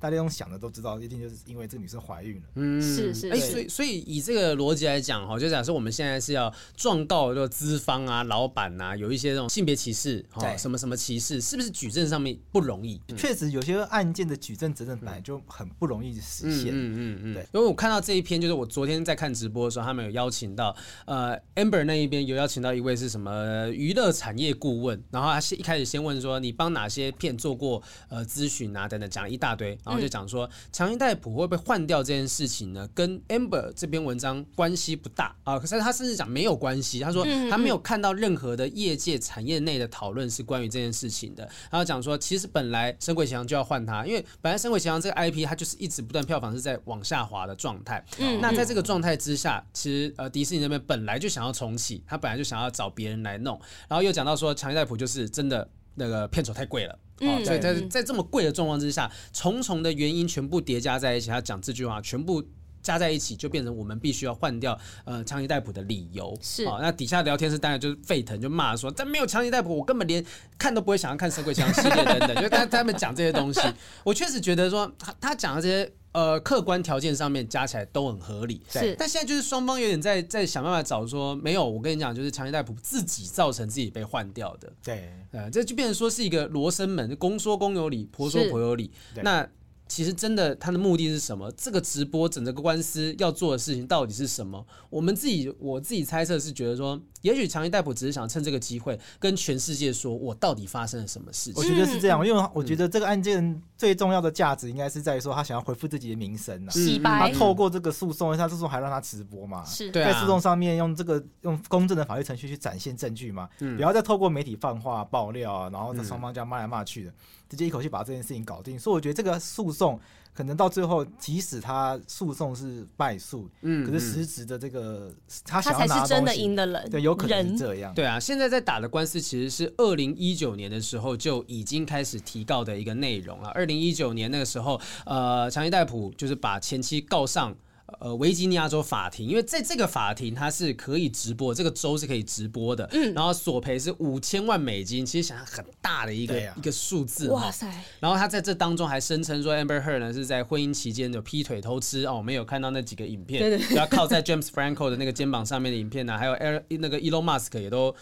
大家用想的都知道，一定就是因为这个女生怀孕了。嗯，是是。哎，所以所以以这个逻辑来讲哈，就假设我们现在是要状告这个资方啊、老板啊，有一些这种性别歧视，哈，什么什么歧视，是不是举证上面不容易？确实，有些案件的举证责任本来就很不容易实现。嗯嗯嗯，对。因为我看到这一篇，就是我昨天在看直播的时候，他们有邀请到呃 Amber 那一边有邀请到一位是什么娱乐产业顾问，然后他先一开始先问说，你帮哪些片做过呃咨询啊等等，讲一大堆，然后就讲说。强尼戴普会不会换掉这件事情呢？跟 Amber 这篇文章关系不大啊。可是他甚至讲没有关系，他说他没有看到任何的业界产业内的讨论是关于这件事情的。然后讲说，其实本来《神鬼奇航》就要换他，因为本来《神鬼奇航》这个 IP 它就是一直不断票房是在往下滑的状态。嗯，那在这个状态之下，其实呃迪士尼那边本来就想要重启，他本来就想要找别人来弄。然后又讲到说，强尼戴普就是真的那个片酬太贵了。哦，所以在在这么贵的状况之下，重重的原因全部叠加在一起，他讲这句话全部加在一起，就变成我们必须要换掉呃强尼戴普的理由。是，哦，那底下聊天室当然就是沸腾，就骂说，但没有强尼戴普，我根本连看都不会想要看《神鬼枪》系列等等。[laughs] 就他他们讲这些东西，我确实觉得说他他讲的这些。呃，客观条件上面加起来都很合理，是。但现在就是双方有点在在想办法找说，没有，我跟你讲，就是强尼戴普自己造成自己被换掉的。对，呃，这就变成说是一个罗生门，公说公有理，婆说婆有理。那其实真的他的目的是什么？这个直播整个官司要做的事情到底是什么？我们自己我自己猜测是觉得说。也许强尼戴普只是想趁这个机会跟全世界说，我到底发生了什么事情。我觉得是这样，因为我觉得这个案件最重要的价值应该是在于说，他想要恢复自己的名声啊。洗白。他透过这个诉讼，他诉讼还让他直播嘛？是。在诉讼上面用这个用公正的法律程序去展现证据嘛？嗯。不要再透过媒体放话爆料啊，然后在双方这样骂来骂去的，直接一口气把这件事情搞定。所以我觉得这个诉讼。可能到最后，即使他诉讼是败诉，嗯，可是实质的这个他想要拿的东西，他才是真的赢的人，对，有可能是这样。对啊，现在在打的官司其实是二零一九年的时候就已经开始提告的一个内容了。二零一九年那个时候，呃，强尼戴普就是把前妻告上。呃，维吉尼亚州法庭，因为在这个法庭它是可以直播，这个州是可以直播的。嗯，然后索赔是五千万美金，其实想想很大的一个、啊、一个数字。哇塞！然后他在这当中还声称说，Amber Heard 呢是在婚姻期间有劈腿偷吃哦，没有看到那几个影片，对对对，要靠在 James Franco 的那个肩膀上面的影片呢、啊，还有 Air 那个 Elon Musk 也都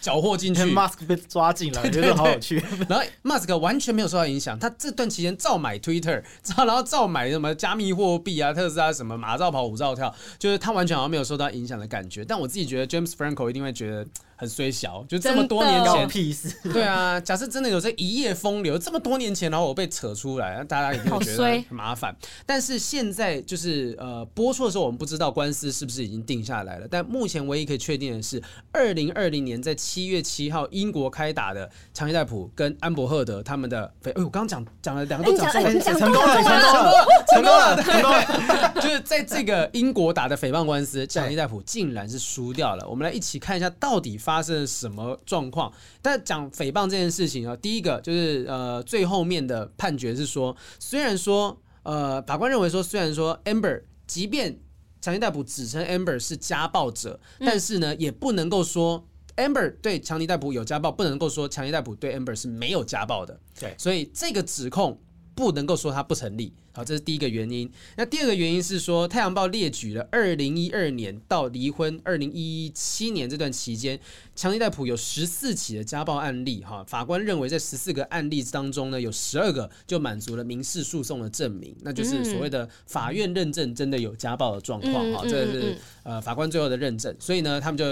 缴获 [laughs] 进去，Musk 被抓进来，觉得好有趣。[laughs] 然后 Musk 完全没有受到影响，他这段期间照买 Twitter，然后照买什么加密货币啊，特斯拉什么。马照跑，舞照跳，就是他完全好像没有受到影响的感觉。但我自己觉得，James Franco 一定会觉得。很衰小，就这么多年前，[laughs] 对啊，假设真的有这一夜风流，这么多年前，然后我被扯出来，那大家一定会觉得很麻烦。但是现在就是呃，播出的时候我们不知道官司是不是已经定下来了。但目前唯一可以确定的是，二零二零年在七月七号英国开打的强尼戴普跟安伯赫德他们的，哎，我刚刚讲讲了两个都讲成功，成功了，成功了，成功了，成功了，[laughs] 就是在这个英国打的诽谤官司，强尼戴普竟然是输掉了。我们来一起看一下到底发。发生了什么状况？但讲诽谤这件事情啊，第一个就是呃，最后面的判决是说，虽然说呃，法官认为说，虽然说 Amber，即便强尼逮捕指称 Amber 是家暴者，但是呢，也不能够说。Amber 对强尼逮捕有家暴，不能够说强尼逮捕对 Amber 是没有家暴的。对，所以这个指控不能够说它不成立。好，这是第一个原因。那第二个原因是说，《太阳报》列举了二零一二年到离婚二零一七年这段期间，强尼戴普有十四起的家暴案例。哈，法官认为在十四个案例当中呢，有十二个就满足了民事诉讼的证明，那就是所谓的法院认证真的有家暴的状况。哈，这是呃法官最后的认证。所以呢，他们就。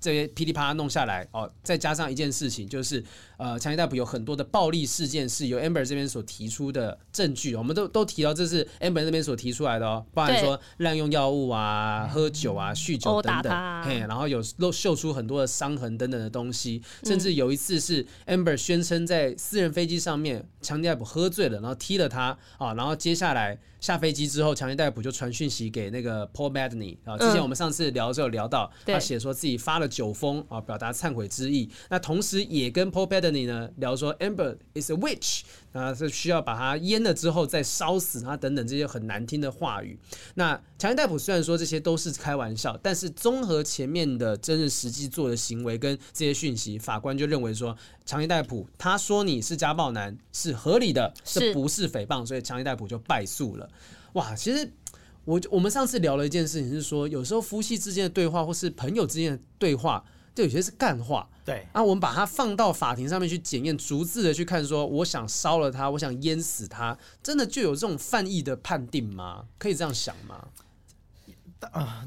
这些噼里啪啦弄下来哦，再加上一件事情，就是呃，强尼戴普有很多的暴力事件是由 Amber 这边所提出的证据，我们都都提到这是 Amber 那边所提出来的哦，包含说滥用药物啊、喝酒啊、酗酒等等，嘿，然后有露秀出很多的伤痕等等的东西，甚至有一次是 Amber 宣称在私人飞机上面，强尼戴普喝醉了，然后踢了他啊，然后接下来。下飞机之后，强尼戴普就传讯息给那个 Paul Madney 啊。之前我们上次聊的时候聊到，他写说自己发了酒疯啊，表达忏悔之意。那同时也跟 Paul Madney 呢聊说，Amber is a witch，啊，是需要把它淹了之后再烧死他等等这些很难听的话语。那强尼戴普虽然说这些都是开玩笑，但是综合前面的真实实际做的行为跟这些讯息，法官就认为说，强尼戴普他说你是家暴男是合理的，这不是诽谤，所以强尼戴普就败诉了。哇，其实我我们上次聊了一件事情，是说有时候夫妻之间的对话，或是朋友之间的对话，就有些是干话。对，啊，我们把它放到法庭上面去检验，逐字的去看，说我想烧了它，我想淹死它，真的就有这种犯意的判定吗？可以这样想吗？啊，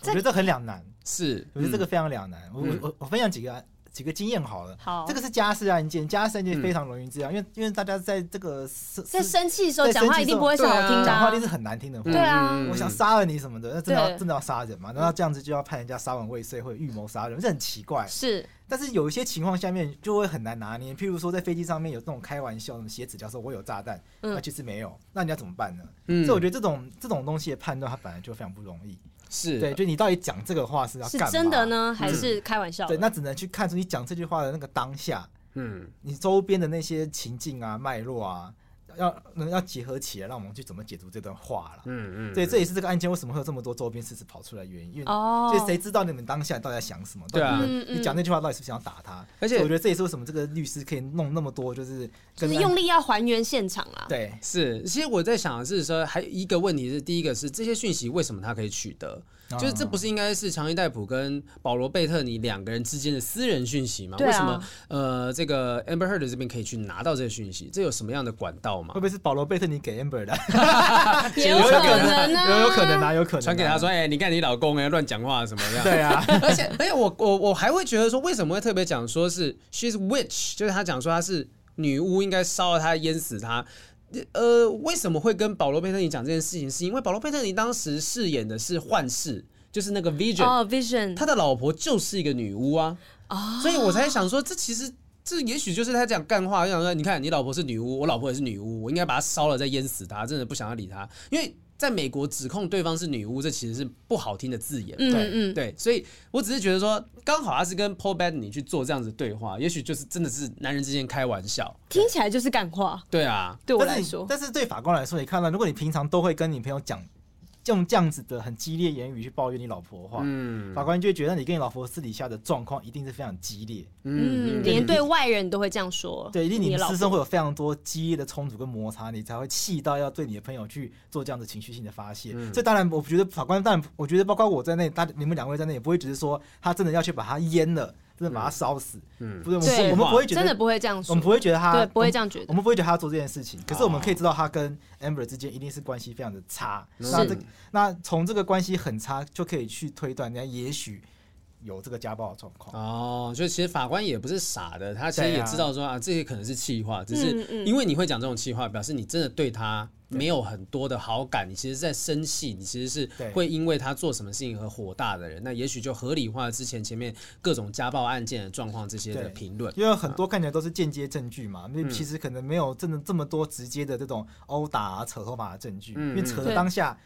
我觉得这很两难。是，我觉得这个非常两难。嗯、我我我分享几个。几个经验好了，好，这个是家事案件，家事案件非常容易这样，嗯、因为因为大家在这个在生气的时候讲话一定不会是好听的，讲话一定是很难听的话，对啊，我想杀了你什么的，那真的要真的要杀人嘛？那要这样子就要判人家杀人未遂或者预谋杀人，这很奇怪。是，但是有一些情况下面就会很难拿捏，譬如说在飞机上面有这种开玩笑，什么写纸条说我有炸弹，那其实没有，那你要怎么办呢？嗯，所以我觉得这种这种东西的判断，它本来就非常不容易。是对，就你到底讲这个话是要干嘛？是真的呢，还是开玩笑？对，那只能去看出你讲这句话的那个当下，嗯，你周边的那些情境啊、脉络啊。要能要结合起来，让我们去怎么解读这段话了。嗯嗯，对，这也是这个案件为什么会有这么多周边事实跑出来的原因。因为哦，就谁知道你们当下到底在想什么？对啊，你讲那句话到底是不是想要打他？而且我觉得这也是为什么这个律师可以弄那么多，就是就是用力要还原现场啊。对，是。其实我在想的是说，还有一个问题是，第一个是这些讯息为什么他可以取得？就是这不是应该是强尼戴普跟保罗贝特尼两个人之间的私人讯息吗？为什么呃这个 Amber Heard 这边可以去拿到这个讯息？这有什么样的管道吗？会不会是保罗贝特尼给 Amber 的？[laughs] 也有可能啊，有有可能啊，有可能传给他说，哎，你看你老公哎乱讲话什么样？对啊，[laughs] 而且而且我我我还会觉得说，为什么会特别讲说是 She's witch，就是他讲说他是女巫，应该烧了他淹死他。呃，为什么会跟保罗贝特尼讲这件事情？是因为保罗贝特尼当时饰演的是幻视，就是那个 Vision，哦，Vision，他的老婆就是一个女巫啊，哦，所以我才想说，这其实这也许就是他讲干话，就想说，你看你老婆是女巫，我老婆也是女巫，我应该把她烧了再淹死她，真的不想要理她，因为。在美国指控对方是女巫，这其实是不好听的字眼。对嗯嗯对，所以我只是觉得说，刚好他是跟 Paul Bettany 去做这样子的对话，也许就是真的是男人之间开玩笑，听起来就是干话。对啊，对我来说，但是对法官来说，你看到，如果你平常都会跟你朋友讲。用这样子的很激烈言语去抱怨你老婆的话，嗯，法官就会觉得你跟你老婆私底下的状况一定是非常激烈，嗯，连对外人都会这样说，对，一定你们私生会有非常多激烈的冲突跟摩擦，你才会气到要对你的朋友去做这样的情绪性的发泄。这、嗯、当然，我觉得法官当然，我觉得包括我在内，大你们两位在内，也不会只是说他真的要去把他阉了。真的把他烧死，嗯，不是，我们不会觉得，真的不会这样说，我们不会觉得他，对，不会这样觉得，我们不会觉得他要做这件事情。可是我们可以知道，他跟 Amber 之间一定是关系非常的差。那这，那从这个关系很差，就可以去推断，人家也许有这个家暴的状况。哦，所以其实法官也不是傻的，他其实也知道说啊，这些可能是气话，只是因为你会讲这种气话，表示你真的对他。没有很多的好感，你其实在生气，你其实是会因为他做什么事情而火大的人，那也许就合理化之前前面各种家暴案件的状况这些的评论，因为很多看起来都是间接证据嘛，那、嗯、其实可能没有真的这么多直接的这种殴打啊、扯头发的证据，嗯、因为扯的当下，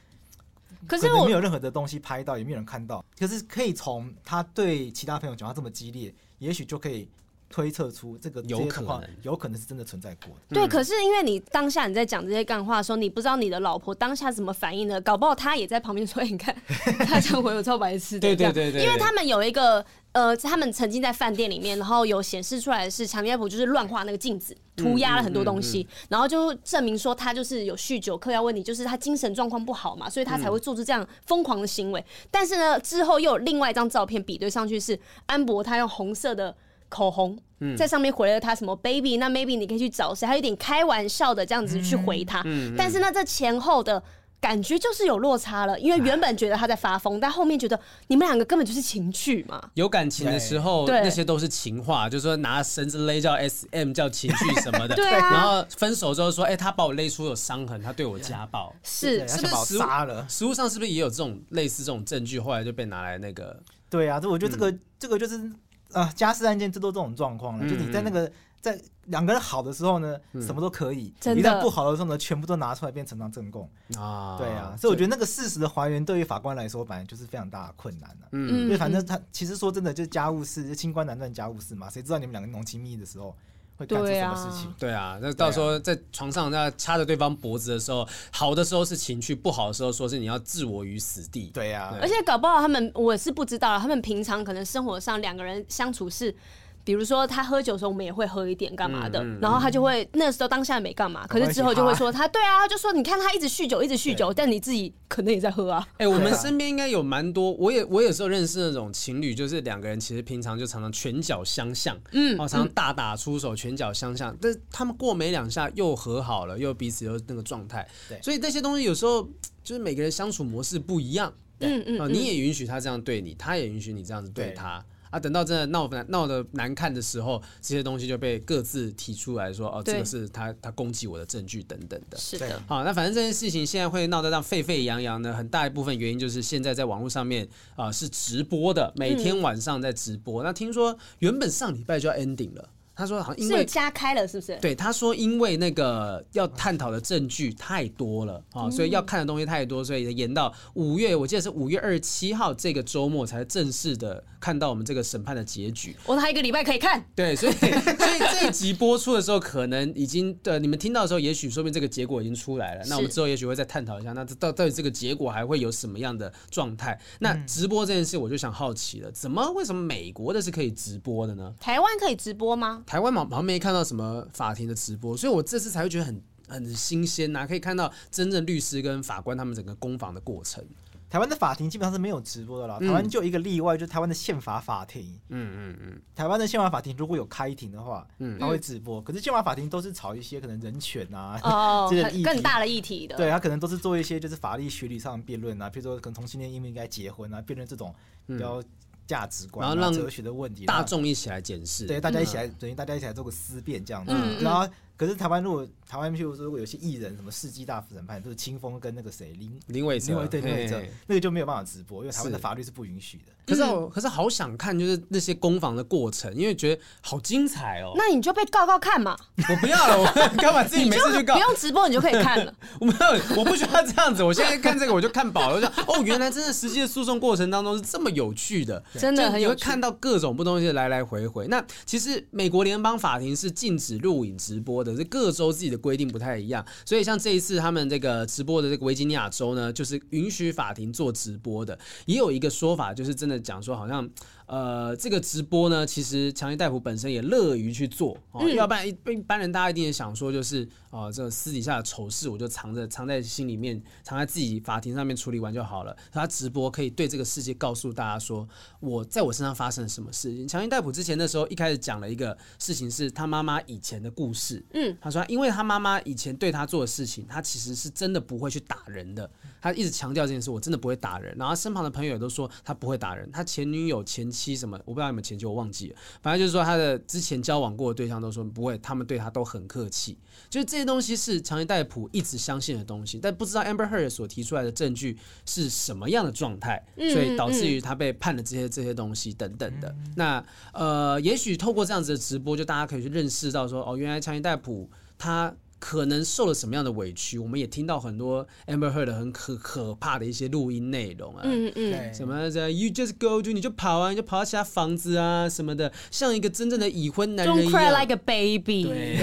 可是没有任何的东西拍到，也没有人看到，可是可以从他对其他朋友讲话这么激烈，也许就可以。推测出这个有可能有可能是真的存在过的。对，可是因为你当下你在讲这些干话的时候，你不知道你的老婆当下怎么反应的，搞不好她也在旁边说：“你看，[laughs] 他这样回我超白痴的。”对对对对，因为他们有一个呃，他们曾经在饭店里面，然后有显示出来的是强尼戴普就是乱画那个镜子，涂鸦了很多东西，然后就证明说他就是有酗酒、嗑药问题，就是他精神状况不好嘛，所以他才会做出这样疯狂的行为。但是呢，之后又有另外一张照片比对上去，是安博他用红色的。口红在上面回了他什么 baby，那 maybe 你可以去找谁？还有点开玩笑的这样子去回他，但是那，这前后的感觉就是有落差了，因为原本觉得他在发疯，但后面觉得你们两个根本就是情趣嘛。有感情的时候，那些都是情话，就是说拿绳子勒叫 SM 叫情趣什么的。[laughs] 对啊。然后分手之后说，哎，他把我勒出有伤痕，他对我家暴，是是不是杀了？实物上是不是也有这种类似这种证据？后来就被拿来那个。对啊，这我觉得这个这个就是。啊，家事案件这都这种状况了，就你在那个在两个人好的时候呢，什么都可以；一旦不好的时候呢，全部都拿出来变成当证供啊。对啊，所以我觉得那个事实的还原对于法官来说，本来就是非常大的困难了。嗯，因为反正他其实说真的，就是家务事，就清官难断家务事嘛，谁知道你们两个浓情蜜意的时候？会干出什么事情？对啊，那到时候在床上那掐着对方脖子的时候，好的时候是情趣，不好的时候说是你要置我于死地。对呀，而且搞不好他们我是不知道，他们平常可能生活上两个人相处是。比如说他喝酒的时候，我们也会喝一点干嘛的，嗯嗯、然后他就会那时候当下没干嘛，可是之后就会说他对啊，就说你看他一直酗酒，一直酗酒，但你自己可能也在喝啊。哎、欸，我们身边应该有蛮多，我也我有时候认识那种情侣，就是两个人其实平常就常常拳脚相向，嗯，哦，常常大打出手，拳脚相向，但是他们过没两下又和好了，又彼此又那个状态，对，所以那些东西有时候就是每个人相处模式不一样，嗯嗯，啊，你也允许他这样对你，他也允许你这样子对。他。啊，等到真的闹难闹得难看的时候，这些东西就被各自提出来说，哦，这个是他他攻击我的证据等等的。是的。好，那反正这件事情现在会闹得让沸沸扬扬的，很大一部分原因就是现在在网络上面啊、呃、是直播的，每天晚上在直播。嗯、那听说原本上礼拜就要 ending 了。他说：“好像因为加开了，是不是？对，他说因为那个要探讨的证据太多了啊，所以要看的东西太多，所以延到五月。我记得是五月二十七号这个周末才正式的看到我们这个审判的结局。我还有一个礼拜可以看。对，所以所以这一集播出的时候，可能已经对你们听到的时候，也许说明这个结果已经出来了。[laughs] 那我们之后也许会再探讨一下，那到到底这个结果还会有什么样的状态？那直播这件事，我就想好奇了，怎么为什么美国的是可以直播的呢？台湾可以直播吗？台湾嘛，好像没看到什么法庭的直播，所以我这次才会觉得很很新鲜呐、啊，可以看到真正律师跟法官他们整个攻防的过程。台湾的法庭基本上是没有直播的啦，台湾就一个例外，就是台湾的宪法法庭。嗯嗯嗯，台湾的宪法法庭如果有开庭的话，嗯，他会直播。可是宪法法庭都是炒一些可能人权啊哦，[laughs] 这些更大的议题的。对，他可能都是做一些就是法律学理上的辩论啊，比如说可能同性恋应不应该结婚啊，辩论这种比较。价值观，然后让哲学的问题，大众一起来检视，对，大家一起来，等于大家一起来做个思辨这样子。然后，可是台湾如果台湾，譬如说如果有些艺人，什么世纪大审判，就是清风跟那个谁林林伟哲，对林伟哲，那个就没有办法直播，因为台湾的法律是不允许的。可是我，可是好想看，就是那些攻防的过程，因为觉得好精彩哦。那你就被告告看嘛。我不要了，我干嘛自己没事去告？不用直播，你就可以看了。我没有，我不需要这样子。我现在看这个，我就看饱了。我就 [laughs] 哦，原来真的实际的诉讼过程当中是这么有趣的，[laughs] 真的很有趣。看到各种不同东西来来回回。那其实美国联邦法庭是禁止录影直播的，可是各州自己的规定不太一样。所以像这一次他们这个直播的这个维吉尼亚州呢，就是允许法庭做直播的。也有一个说法，就是真的讲说好像。呃，这个直播呢，其实强尼戴普本身也乐于去做哦，要不然一一般人大家一定也想说，就是呃，这个私底下的丑事我就藏着，藏在心里面，藏在自己法庭上面处理完就好了。他直播可以对这个世界告诉大家说，我在我身上发生了什么事情。强尼戴普之前的时候一开始讲了一个事情，是他妈妈以前的故事。嗯，他说，因为他妈妈以前对他做的事情，他其实是真的不会去打人的。他一直强调这件事，我真的不会打人。然后身旁的朋友也都说他不会打人。他前女友前妻。期什么？我不知道有没有前妻，我忘记了。反正就是说，他的之前交往过的对象都说不会，他们对他都很客气。就是这些东西是强尼代普一直相信的东西，但不知道 Amber Heard 所提出来的证据是什么样的状态，所以导致于他被判了这些这些东西等等的。那呃，也许透过这样子的直播，就大家可以去认识到说，哦，原来强尼代普他。可能受了什么样的委屈。我们也听到很多 Amber Heard 很可可怕的一些录音内容啊，嗯嗯，什么在 You just go to 你就跑啊，你就跑到其他房子啊什么的，像一个真正的已婚男人一样。Don't cry like a baby。对。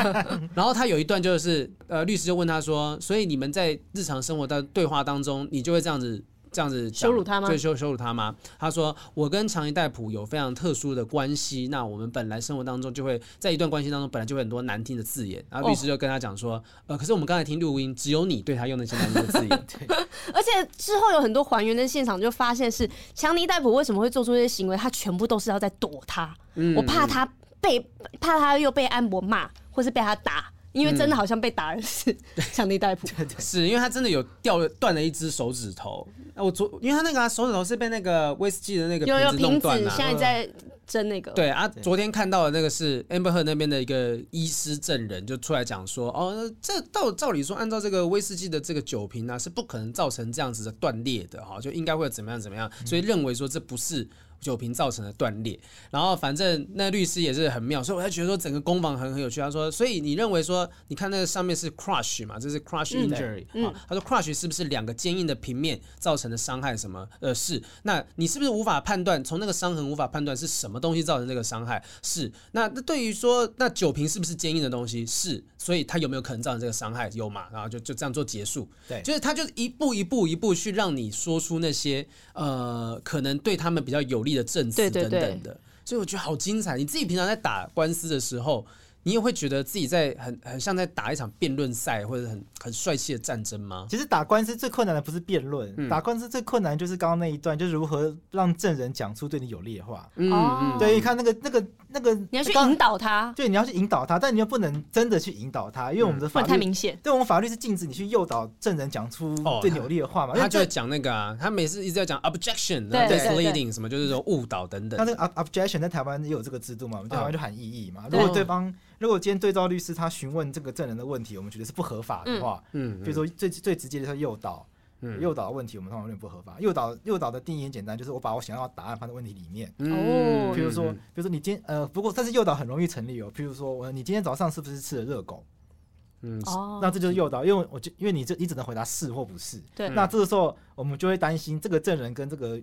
[laughs] 然后他有一段就是，呃，律师就问他说，所以你们在日常生活的对话当中，你就会这样子。这样子羞辱他吗？对，羞羞辱他吗？他说：“我跟强尼戴普有非常特殊的关系，那我们本来生活当中就会在一段关系当中本来就会很多难听的字眼。”然后律师就跟他讲说：“哦、呃，可是我们刚才听录音，只有你对他用那些难听的字眼。[laughs] 对”而且之后有很多还原的现场，就发现是强尼戴普为什么会做出这些行为，他全部都是要在躲他。嗯、我怕他被怕他又被安博骂，或是被他打。因为真的好像被打的是强尼戴普，是因为他真的有掉了断了一只手指头。我昨因为他那个、啊、手指头是被那个威士忌的那个瓶子弄断了，现在在争那个。对啊，昨天看到的那个是 Amber Heard 那边的一个医师证人就出来讲说，哦，这照照理说按照这个威士忌的这个酒瓶啊，是不可能造成这样子的断裂的哈，就应该会怎么样怎么样，所以认为说这不是。酒瓶造成的断裂，然后反正那律师也是很妙，所以我才觉得说整个攻防很很有趣。他说，所以你认为说，你看那个上面是 crush 嘛，这是 crush injury 啊、嗯。他说 crush 是不是两个坚硬的平面造成的伤害？什么？呃，是。那你是不是无法判断从那个伤痕无法判断是什么东西造成这个伤害？是。那那对于说那酒瓶是不是坚硬的东西？是。所以他有没有可能造成这个伤害？有嘛？然后就就这样做结束。对，就是他就一步一步一步去让你说出那些呃可能对他们比较有利的证词等等的，所以我觉得好精彩。你自己平常在打官司的时候，你也会觉得自己在很很像在打一场辩论赛，或者很很帅气的战争吗？其实打官司最困难的不是辩论，嗯、打官司最困难就是刚刚那一段，就是如何让证人讲出对你有利的话。嗯嗯，对，你看那个那个那个，你要去引导他，对，你要去引导他，但你又不能真的去引导他，因为我们的法律、嗯、太明显，对我们法律是禁止你去诱导证人讲出对你有利的话嘛。他就在讲那个啊，他每次一直在讲 objection，对，misleading 什么，就是说误导等等。那那个 objection 在台湾也有这个制度嘛？我们台湾就喊异议嘛。如果对方如果今天对照律师他询问这个证人的问题，我们觉得是不合法的话，嗯，比如说最最直接的是诱导，嗯，诱导的问题我们通常有点不合法。诱导诱导的定义很简单，就是我把我想要的答案放在问题里面。哦，比如说，比如说你今呃，不过但是诱导很容易成立哦。比如说我你今天早上是不是吃了热狗？嗯，那这就是诱导，因为我就因为你这你只能回答是或不是。对，那这个时候我们就会担心这个证人跟这个。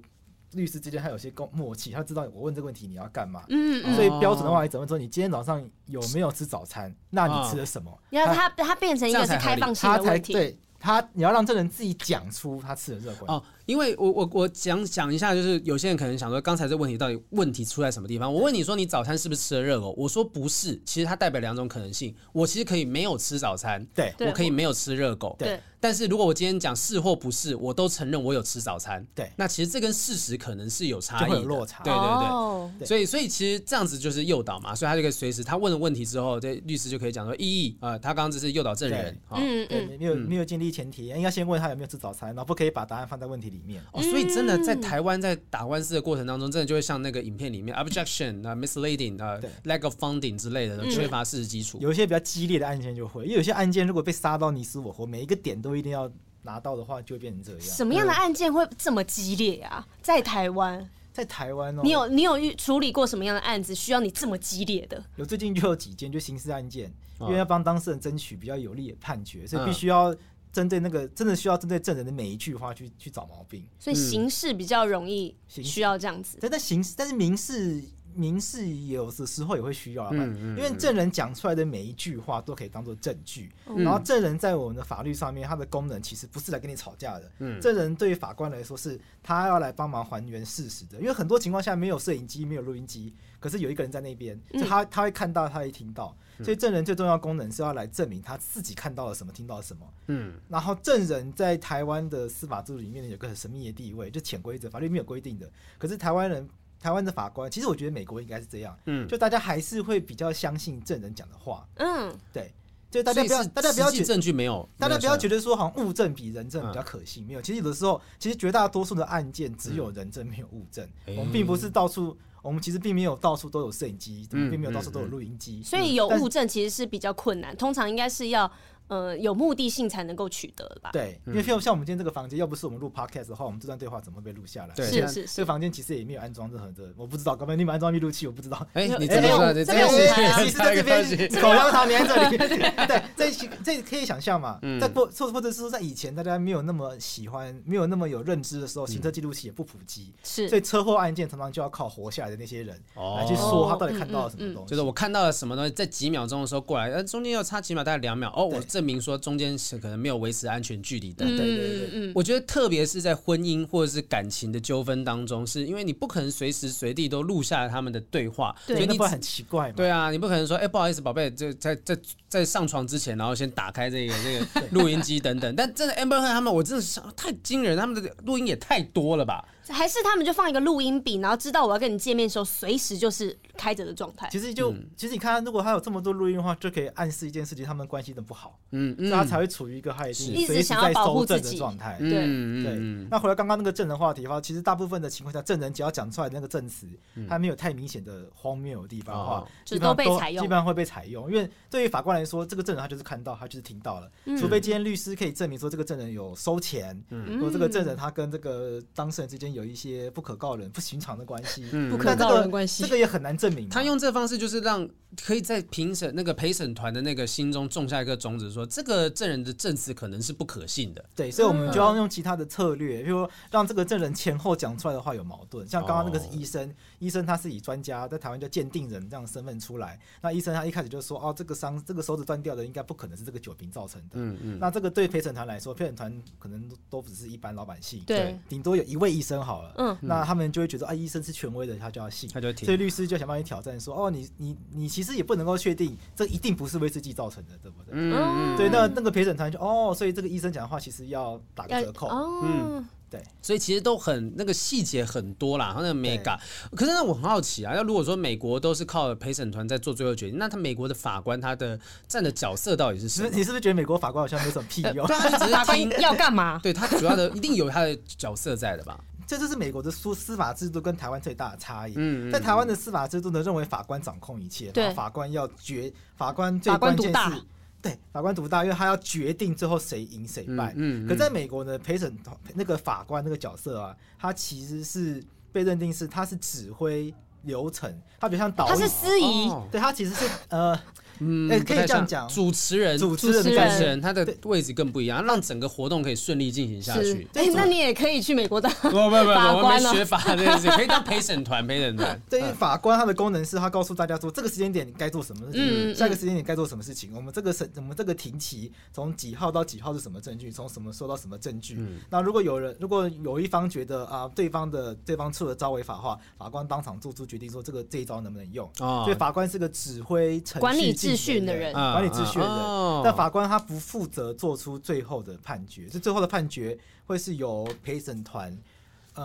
律师之间还有些共默契，他知道我问这个问题你要干嘛，嗯，所以标准的话，你怎么说？你今天早上有没有吃早餐？那你吃了什么？你要他他变成一个是开放性的问题，对他，你要让这人自己讲出他吃的热狗。因为我我我讲讲一下，就是有些人可能想说，刚才这问题到底问题出在什么地方？我问你说，你早餐是不是吃了热狗？我说不是，其实它代表两种可能性。我其实可以没有吃早餐，对，我可以没有吃热狗，对。但是如果我今天讲是或不是，我都承认我有吃早餐，对。那其实这跟事实可能是有差异的，落差。对对对。所以所以其实这样子就是诱导嘛，所以他就可以随时他问了问题之后，这律师就可以讲说，异议啊，他刚刚这是诱导证人，嗯嗯，没有没有建立前提，应该先问他有没有吃早餐，然后不可以把答案放在问题里面。哦，所以。真的在台湾在打官司的过程当中，真的就会像那个影片里面 objection 啊、misleading 啊、lack of funding 之类的，缺乏事实基础。有一些比较激烈的案件就会，因为有些案件如果被杀到你死我活，每一个点都一定要拿到的话，就会变成这样。什么样的案件会这么激烈啊？在台湾，在台湾哦，你有你有处理过什么样的案子需要你这么激烈的？有最近就有几件就刑事案件，因为要帮当事人争取比较有利的判决，所以必须要。针对那个真的需要针对证人的每一句话去去找毛病，所以刑事比较容易需要这样子。但但刑事，但是民事民事有的时候也会需要，因为证人讲出来的每一句话都可以当做证据。然后证人在我们的法律上面，他的功能其实不是来跟你吵架的。证人对于法官来说是他要来帮忙还原事实的，因为很多情况下没有摄影机，没有录音机，可是有一个人在那边，就他他会看到，他会听到。所以证人最重要功能是要来证明他自己看到了什么，听到了什么。嗯，然后证人在台湾的司法制度里面有个很神秘的地位，就潜规则，法律没有规定的。可是台湾人，台湾的法官，其实我觉得美国应该是这样。嗯，就大家还是会比较相信证人讲的话。嗯，对，就大家不要，大家不要觉得证据没有，大家不要觉得说好像物证比人证比较可信，没有。其实有的时候，其实绝大多数的案件只有人证没有物证。我们并不是到处。我们其实并没有到处都有摄影机，并没有到处都有录音机，所以有物证其实是比较困难。通常应该是要呃，有目的性才能够取得吧？对，因为像像我们今天这个房间，要不是我们录 podcast 的话，我们这段对话怎么会被录下来？对，是是是。这个房间其实也没有安装任何的，我不知道，搞不好你们安装密录器，我不知道。哎，你这边有，这边其实 [laughs] 在这边口香糖粘这里。对，这这可以想象嘛？在或或者是说在以前大家没有那么喜欢、没有那么有认知的时候，行车记录器也不普及，是，所以车祸案件常常就要靠活下来的那些人来去说他到底看到了什么东西。就是我看到了什么东西，在几秒钟的时候过来，呃，中间要差几秒，大概两秒，哦，我证明说中间。是可能没有维持安全距离的，对对对对。我觉得特别是在婚姻或者是感情的纠纷当中，是因为你不可能随时随地都录下来他们的对话，所以你不会很奇怪吗？对啊，你不可能说，哎，不好意思，宝贝，这在在在上床之前，然后先打开这个这个录音机等等。但真的 Amber Heard 他们，我真的是太惊人，他们的录音也太多了吧？还是他们就放一个录音笔，然后知道我要跟你见面的时候，随时就是开着的状态。其实就、嗯、其实你看，如果他有这么多录音的话，就可以暗示一件事情，他们关系的不好。嗯嗯，所以他才会处于一个他已经随时在搜证的状态。对对。那回到刚刚那个证人话题的话，其实大部分的情况下，证人只要讲出来那个证词，他没有太明显的荒谬的地方的话，嗯、基本上都被采用，基本上会被采用。因为对于法官来说，这个证人他就是看到，他就是听到了，嗯、除非今天律师可以证明说这个证人有收钱，嗯，或这个证人他跟这个当事人之间有一些不可。告人不寻常的关系，嗯，不可告人关系，这个也很难证明。他用这方式就是让可以在评审那个陪审团的那个心中种下一个种子，说这个证人的证词可能是不可信的。对，所以我们就要用其他的策略，比如说让这个证人前后讲出来的话有矛盾。像刚刚那个是医生，医生他是以专家在台湾叫鉴定人这样的身份出来，那医生他一开始就说，哦，这个伤，这个手指断掉的应该不可能是这个酒瓶造成的。嗯嗯。那这个对陪审团来说，陪审团可能都只是一般老百姓，对，顶多有一位医生好了。嗯。那他们就会觉得啊，医生是权威的，他就要信，他就所以律师就想帮你挑战说，哦，你你你其实也不能够确定这一定不是威士忌造成的，对不对？嗯，对，那那个陪审团就哦，所以这个医生讲的话其实要打个折扣，嗯，对，所以其实都很那个细节很多啦，然后那个 mega。可是那我很好奇啊，那如果说美国都是靠陪审团在做最后决定，那他美国的法官他的站的角色到底是什么？你是不是觉得美国法官好像没什么屁用？[laughs] 对，他只是要干嘛？[laughs] 对他主要的一定有他的角色在的吧？这就是美国的司司法制度跟台湾最大的差异。嗯，在台湾的司法制度呢，认为法官掌控一切，对，法官要决，法官最关键是，对，法官独大，因为他要决定最后谁赢谁败。嗯，可在美国呢，陪审那个法官那个角色啊，他其实是被认定是他是指挥流程，他比较像导演，他是司仪，对他其实是呃。嗯，可以这样讲，主持人，主持人，主持人，他的位置更不一样，让整个活动可以顺利进行下去。对，那你也可以去美国当不不不。[laughs] 我没学法这件事，可以当陪审团，陪审团。[laughs] 对于法官，他的功能是他告诉大家说，这个时间点你该做什么事情，下个时间点该做什么事情。我们这个审，我们这个庭期从几号到几号是什么证据，从什么收到什么证据。那如果有人，如果有一方觉得啊，对方的对方出了招违法的话，法官当场做出决定，说这个这一招能不能用。所以法官是个指挥管理秩序的人。管理质询的人，但法官他不负责做出最后的判决，这最后的判决会是由陪审团。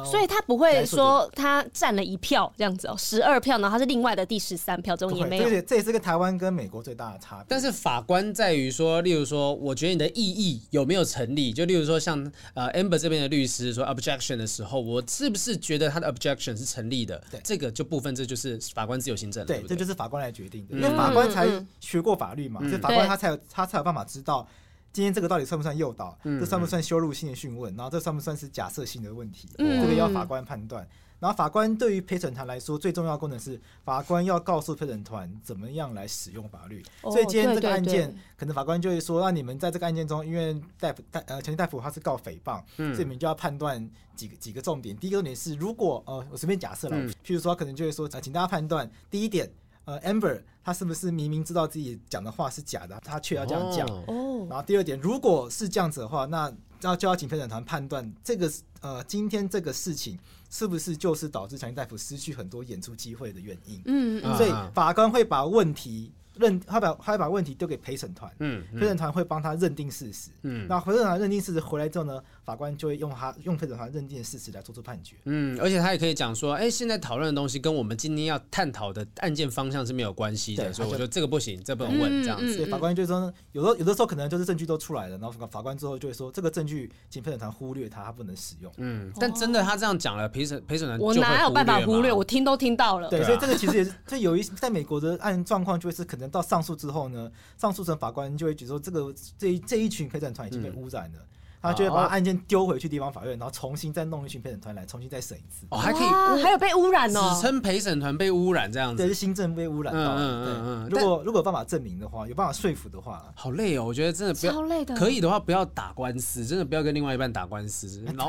所以他不会说他占了一票这样子哦，十二票，然后他是另外的第十三票，这种也没有。这这也是跟台湾跟美国最大的差别。但是法官在于说，例如说，我觉得你的异议有没有成立？就例如说，像呃 Amber 这边的律师说 objection 的时候，我是不是觉得他的 objection 是成立的？对，这个就部分这就是法官自由行政了。对，这就是法官来决定的，因为法官才学过法律嘛，所以法官他才有他才有办法知道。今天这个到底算不算诱导？这算不算羞辱性的讯问？然后这算不算是假设性的问题？这个要法官判断。然后法官对于陪审团来说，最重要的功能是法官要告诉陪审团怎么样来使用法律。所以今天这个案件，可能法官就会说：那你们在这个案件中，因为戴普戴呃强尼戴普他是告诽谤，所以你们就要判断几个几个重点。第一个重点是，如果呃我随便假设了，譬如说可能就会说，请大家判断第一点。呃，Amber 他是不是明明知道自己讲的话是假的，他却要这样讲？哦。然后第二点，如果是这样子的话，那要就要请陪审团判断这个呃，今天这个事情是不是就是导致强尼大夫失去很多演出机会的原因？嗯嗯。所以法官会把问题。认他把他会把问题丢给陪审团，嗯，陪审团会帮他认定事实，嗯，那陪审团认定事实回来之后呢，法官就会用他用陪审团认定的事实来做出判决，嗯，而且他也可以讲说，哎，现在讨论的东西跟我们今天要探讨的案件方向是没有关系的，所以我觉得这个不行，这不能问这样子，所以法官就说，有的有的时候可能就是证据都出来了，然后法官之后就会说，这个证据请陪审团忽略它，他不能使用，嗯，但真的他这样讲了，陪审陪审团我哪有办法忽略？我听都听到了，对，所以这个其实也是，这有一在美国的案状况就是可能。到上诉之后呢，上诉审法官就会觉得说，这个这一这一群陪审团已经被污染了。嗯他就会把案件丢回去地方法院，然后重新再弄一群陪审团来重新再审一次。哦，还可以，还有被污染哦，只称陪审团被污染这样子。对，是新政被污染到。嗯嗯嗯嗯。如果如果有办法证明的话，有办法说服的话，好累哦，我觉得真的不要。超累的。可以的话，不要打官司，真的不要跟另外一半打官司。[laughs] 劳，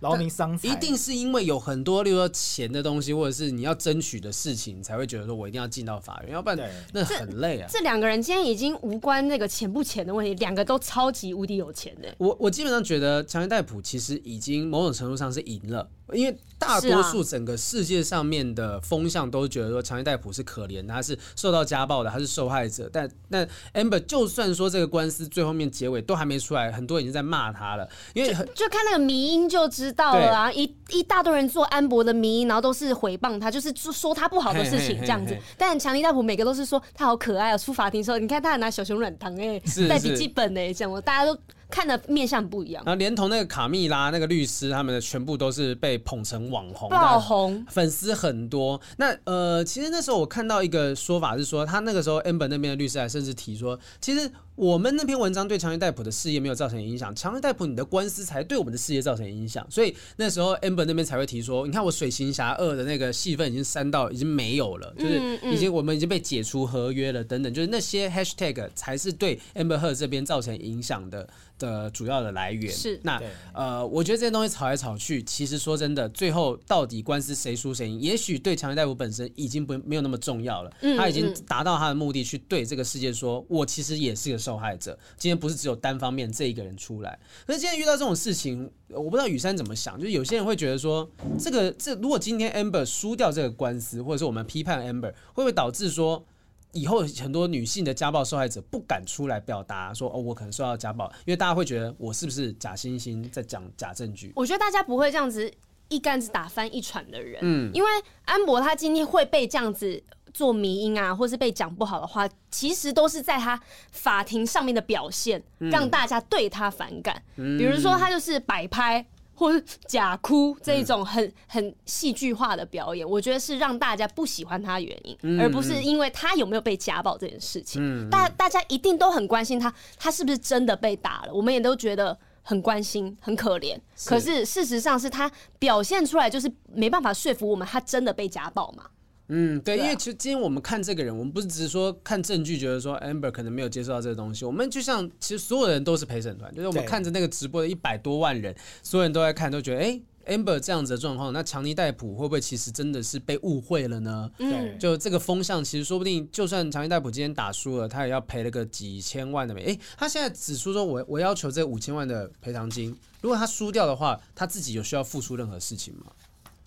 劳民伤财。一定是因为有很多，例如说钱的东西，或者是你要争取的事情，才会觉得说我一定要进到法院，要不然那很累啊。这两个人今天已经无关那个钱不钱的问题，两个都超级无敌有钱的。我我基本上觉得。强尼戴普其实已经某种程度上是赢了，因为大多数整个世界上面的风向都觉得说强尼戴普是可怜，他是受到家暴的，他是受害者。但那 Amber 就算说这个官司最后面结尾都还没出来，很多人已经在骂他了，因为就，就看那个迷音就知道了啊，一一大堆人做安博的迷因，然后都是回谤他，就是说他不好的事情这样子。嘿嘿嘿嘿，但强尼戴普每个都是说他好可爱啊，出法庭的时候你看他还拿小熊软糖哎，带笔记本哎，这样大家都。看的面相不一样，然后连同那个卡蜜拉那个律师，他们的全部都是被捧成网红，爆红，粉丝很多。那呃，其实那时候我看到一个说法是说，他那个时候 Amber 那边的律师还甚至提说，其实我们那篇文章对强尼戴普的事业没有造成影响，强尼戴普你的官司才对我们的事业造成影响。所以那时候 Amber 那边才会提说，你看我水行侠二的那个戏份已经删到已经没有了，就是已经我们已经被解除合约了等等，就是那些 Hashtag 才是对 Amber Heard 这边造成影响的。的主要的来源是那呃，我觉得这些东西吵来吵去，其实说真的，最后到底官司谁输谁赢，也许对强尼戴普本身已经不没有那么重要了。他已经达到他的目的，去对这个世界说，我其实也是个受害者。今天不是只有单方面这一个人出来。可是今天遇到这种事情，我不知道雨珊怎么想，就是有些人会觉得说，这个这如果今天 Amber 输掉这个官司，或者是我们批判 Amber，会不会导致说？以后很多女性的家暴受害者不敢出来表达说哦，我可能受到家暴，因为大家会觉得我是不是假惺惺在讲假证据？我觉得大家不会这样子一竿子打翻一船的人，嗯，因为安博他今天会被这样子做迷因啊，或是被讲不好的话，其实都是在他法庭上面的表现，让大家对他反感。嗯，比如说他就是摆拍。或是假哭这一种很很戏剧化的表演，我觉得是让大家不喜欢他的原因，而不是因为他有没有被家暴这件事情。大大家一定都很关心他，他是不是真的被打了？我们也都觉得很关心，很可怜。可是事实上是他表现出来就是没办法说服我们，他真的被家暴嘛。嗯，对，因为其实今天我们看这个人，我们不是只是说看证据，觉得说 Amber 可能没有接受到这个东西。我们就像其实所有人都是陪审团，就是我们看着那个直播的一百多万人，所有人都在看，都觉得哎，Amber 这样子的状况，那强尼戴普会不会其实真的是被误会了呢？对，就这个风向，其实说不定就算强尼戴普今天打输了，他也要赔了个几千万的美？哎，他现在只说说我我要求这五千万的赔偿金，如果他输掉的话，他自己有需要付出任何事情吗？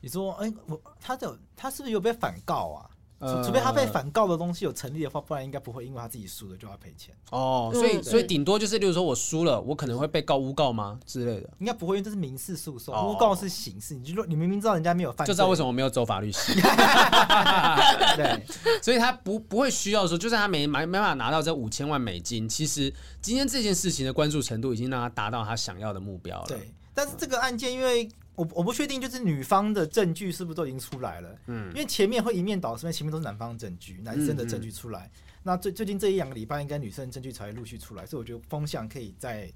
你说，哎、欸，我他的他是不是有被反告啊？除、除非他被反告的东西有成立的话，不然应该不会因为他自己输了就要赔钱。哦，所以所以顶多就是，例如说我输了，我可能会被告诬告吗之类的？应该不会，因为这是民事诉讼，诬告是刑事。你就说你明明知道人家没有犯，就知道为什么我没有走法律系。[laughs] [laughs] 对，所以他不不会需要说，就算他没没没办法拿到这五千万美金，其实今天这件事情的关注程度已经让他达到他想要的目标了。对，但是这个案件因为。我我不确定，就是女方的证据是不是都已经出来了？嗯，因为前面会一面倒，是因为前面都是男方的证据，男生的证据出来。嗯嗯，那最最近这一两个礼拜，应该女生的证据才会陆续出来，所以我觉得风向可以再。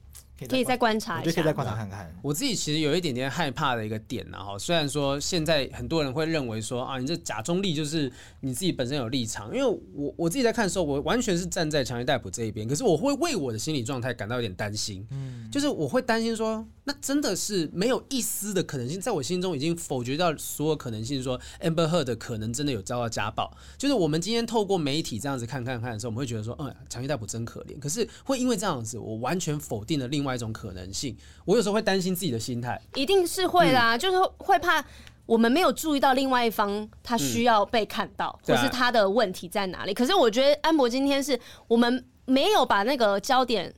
可以再观察一下，可以再观察看看。我自己其实有一点点害怕的一个点呢，哈，虽然说现在很多人会认为说啊，你这假中立就是你自己本身有立场，因为我我自己在看的时候，我完全是站在强尼戴普这一边，可是我会为我的心理状态感到有点担心，嗯，就是我会担心说，那真的是没有一丝的可能性，在我心中已经否决掉所有可能性，说 Amber Heard 可能真的有遭到家暴，就是我们今天透过媒体这样子看看看的时候，我们会觉得说，嗯，强尼戴普真可怜，可是会因为这样子，我完全否定了另外一种可能性。我有时候会担心自己的心态，一定是会啦，嗯、就是会怕我们没有注意到另外一方他需要被看到，嗯、或是他的问题在哪里。啊、可是我觉得安博今天是我们没有把那个焦点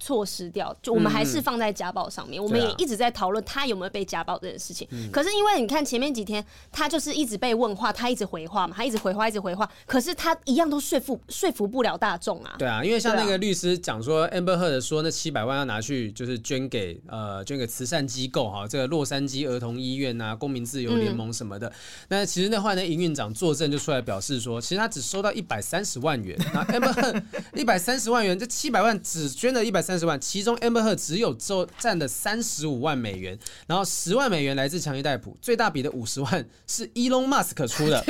错失掉，就我们还是放在家暴上面，嗯、我们也一直在讨论他有没有被家暴这件事情。嗯、可是因为你看前面几天，他就是一直被问话，他一直回话嘛，他一直回话，一直回话，可是他一样都说服说服不了大众啊。对啊，因为像那个律师讲说，Amber Heard 说那七百万要拿去就是捐给呃捐给慈善机构哈，这个洛杉矶儿童医院啊、公民自由联盟什么的。那、嗯、其实那后来那营运长作证就出来表示说，其实他只收到一百三十万元，那 Amber Heard 一百三十万元，这七百万只捐了一百三十万，其中 Amber Heard 只有收占了三十五万美元，然后十万美元来自强尼戴普，最大笔的五十万是 Elon Musk 出的，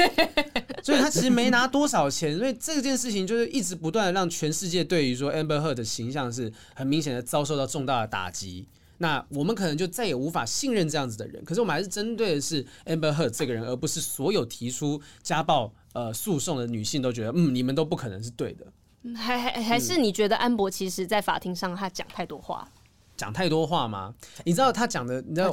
所以他其实没拿多少钱，所以这件事情就是一直不断的让全世界对于说 Amber Heard 的形象是很明显的遭受到重大的打击。那我们可能就再也无法信任这样子的人，可是我们还是针对的是 Amber Heard 这个人，而不是所有提出家暴呃诉讼的女性都觉得嗯，你们都不可能是对的。还还还是你觉得安博其实在法庭上他讲太多话？讲太多话吗？你知道他讲的，你知道，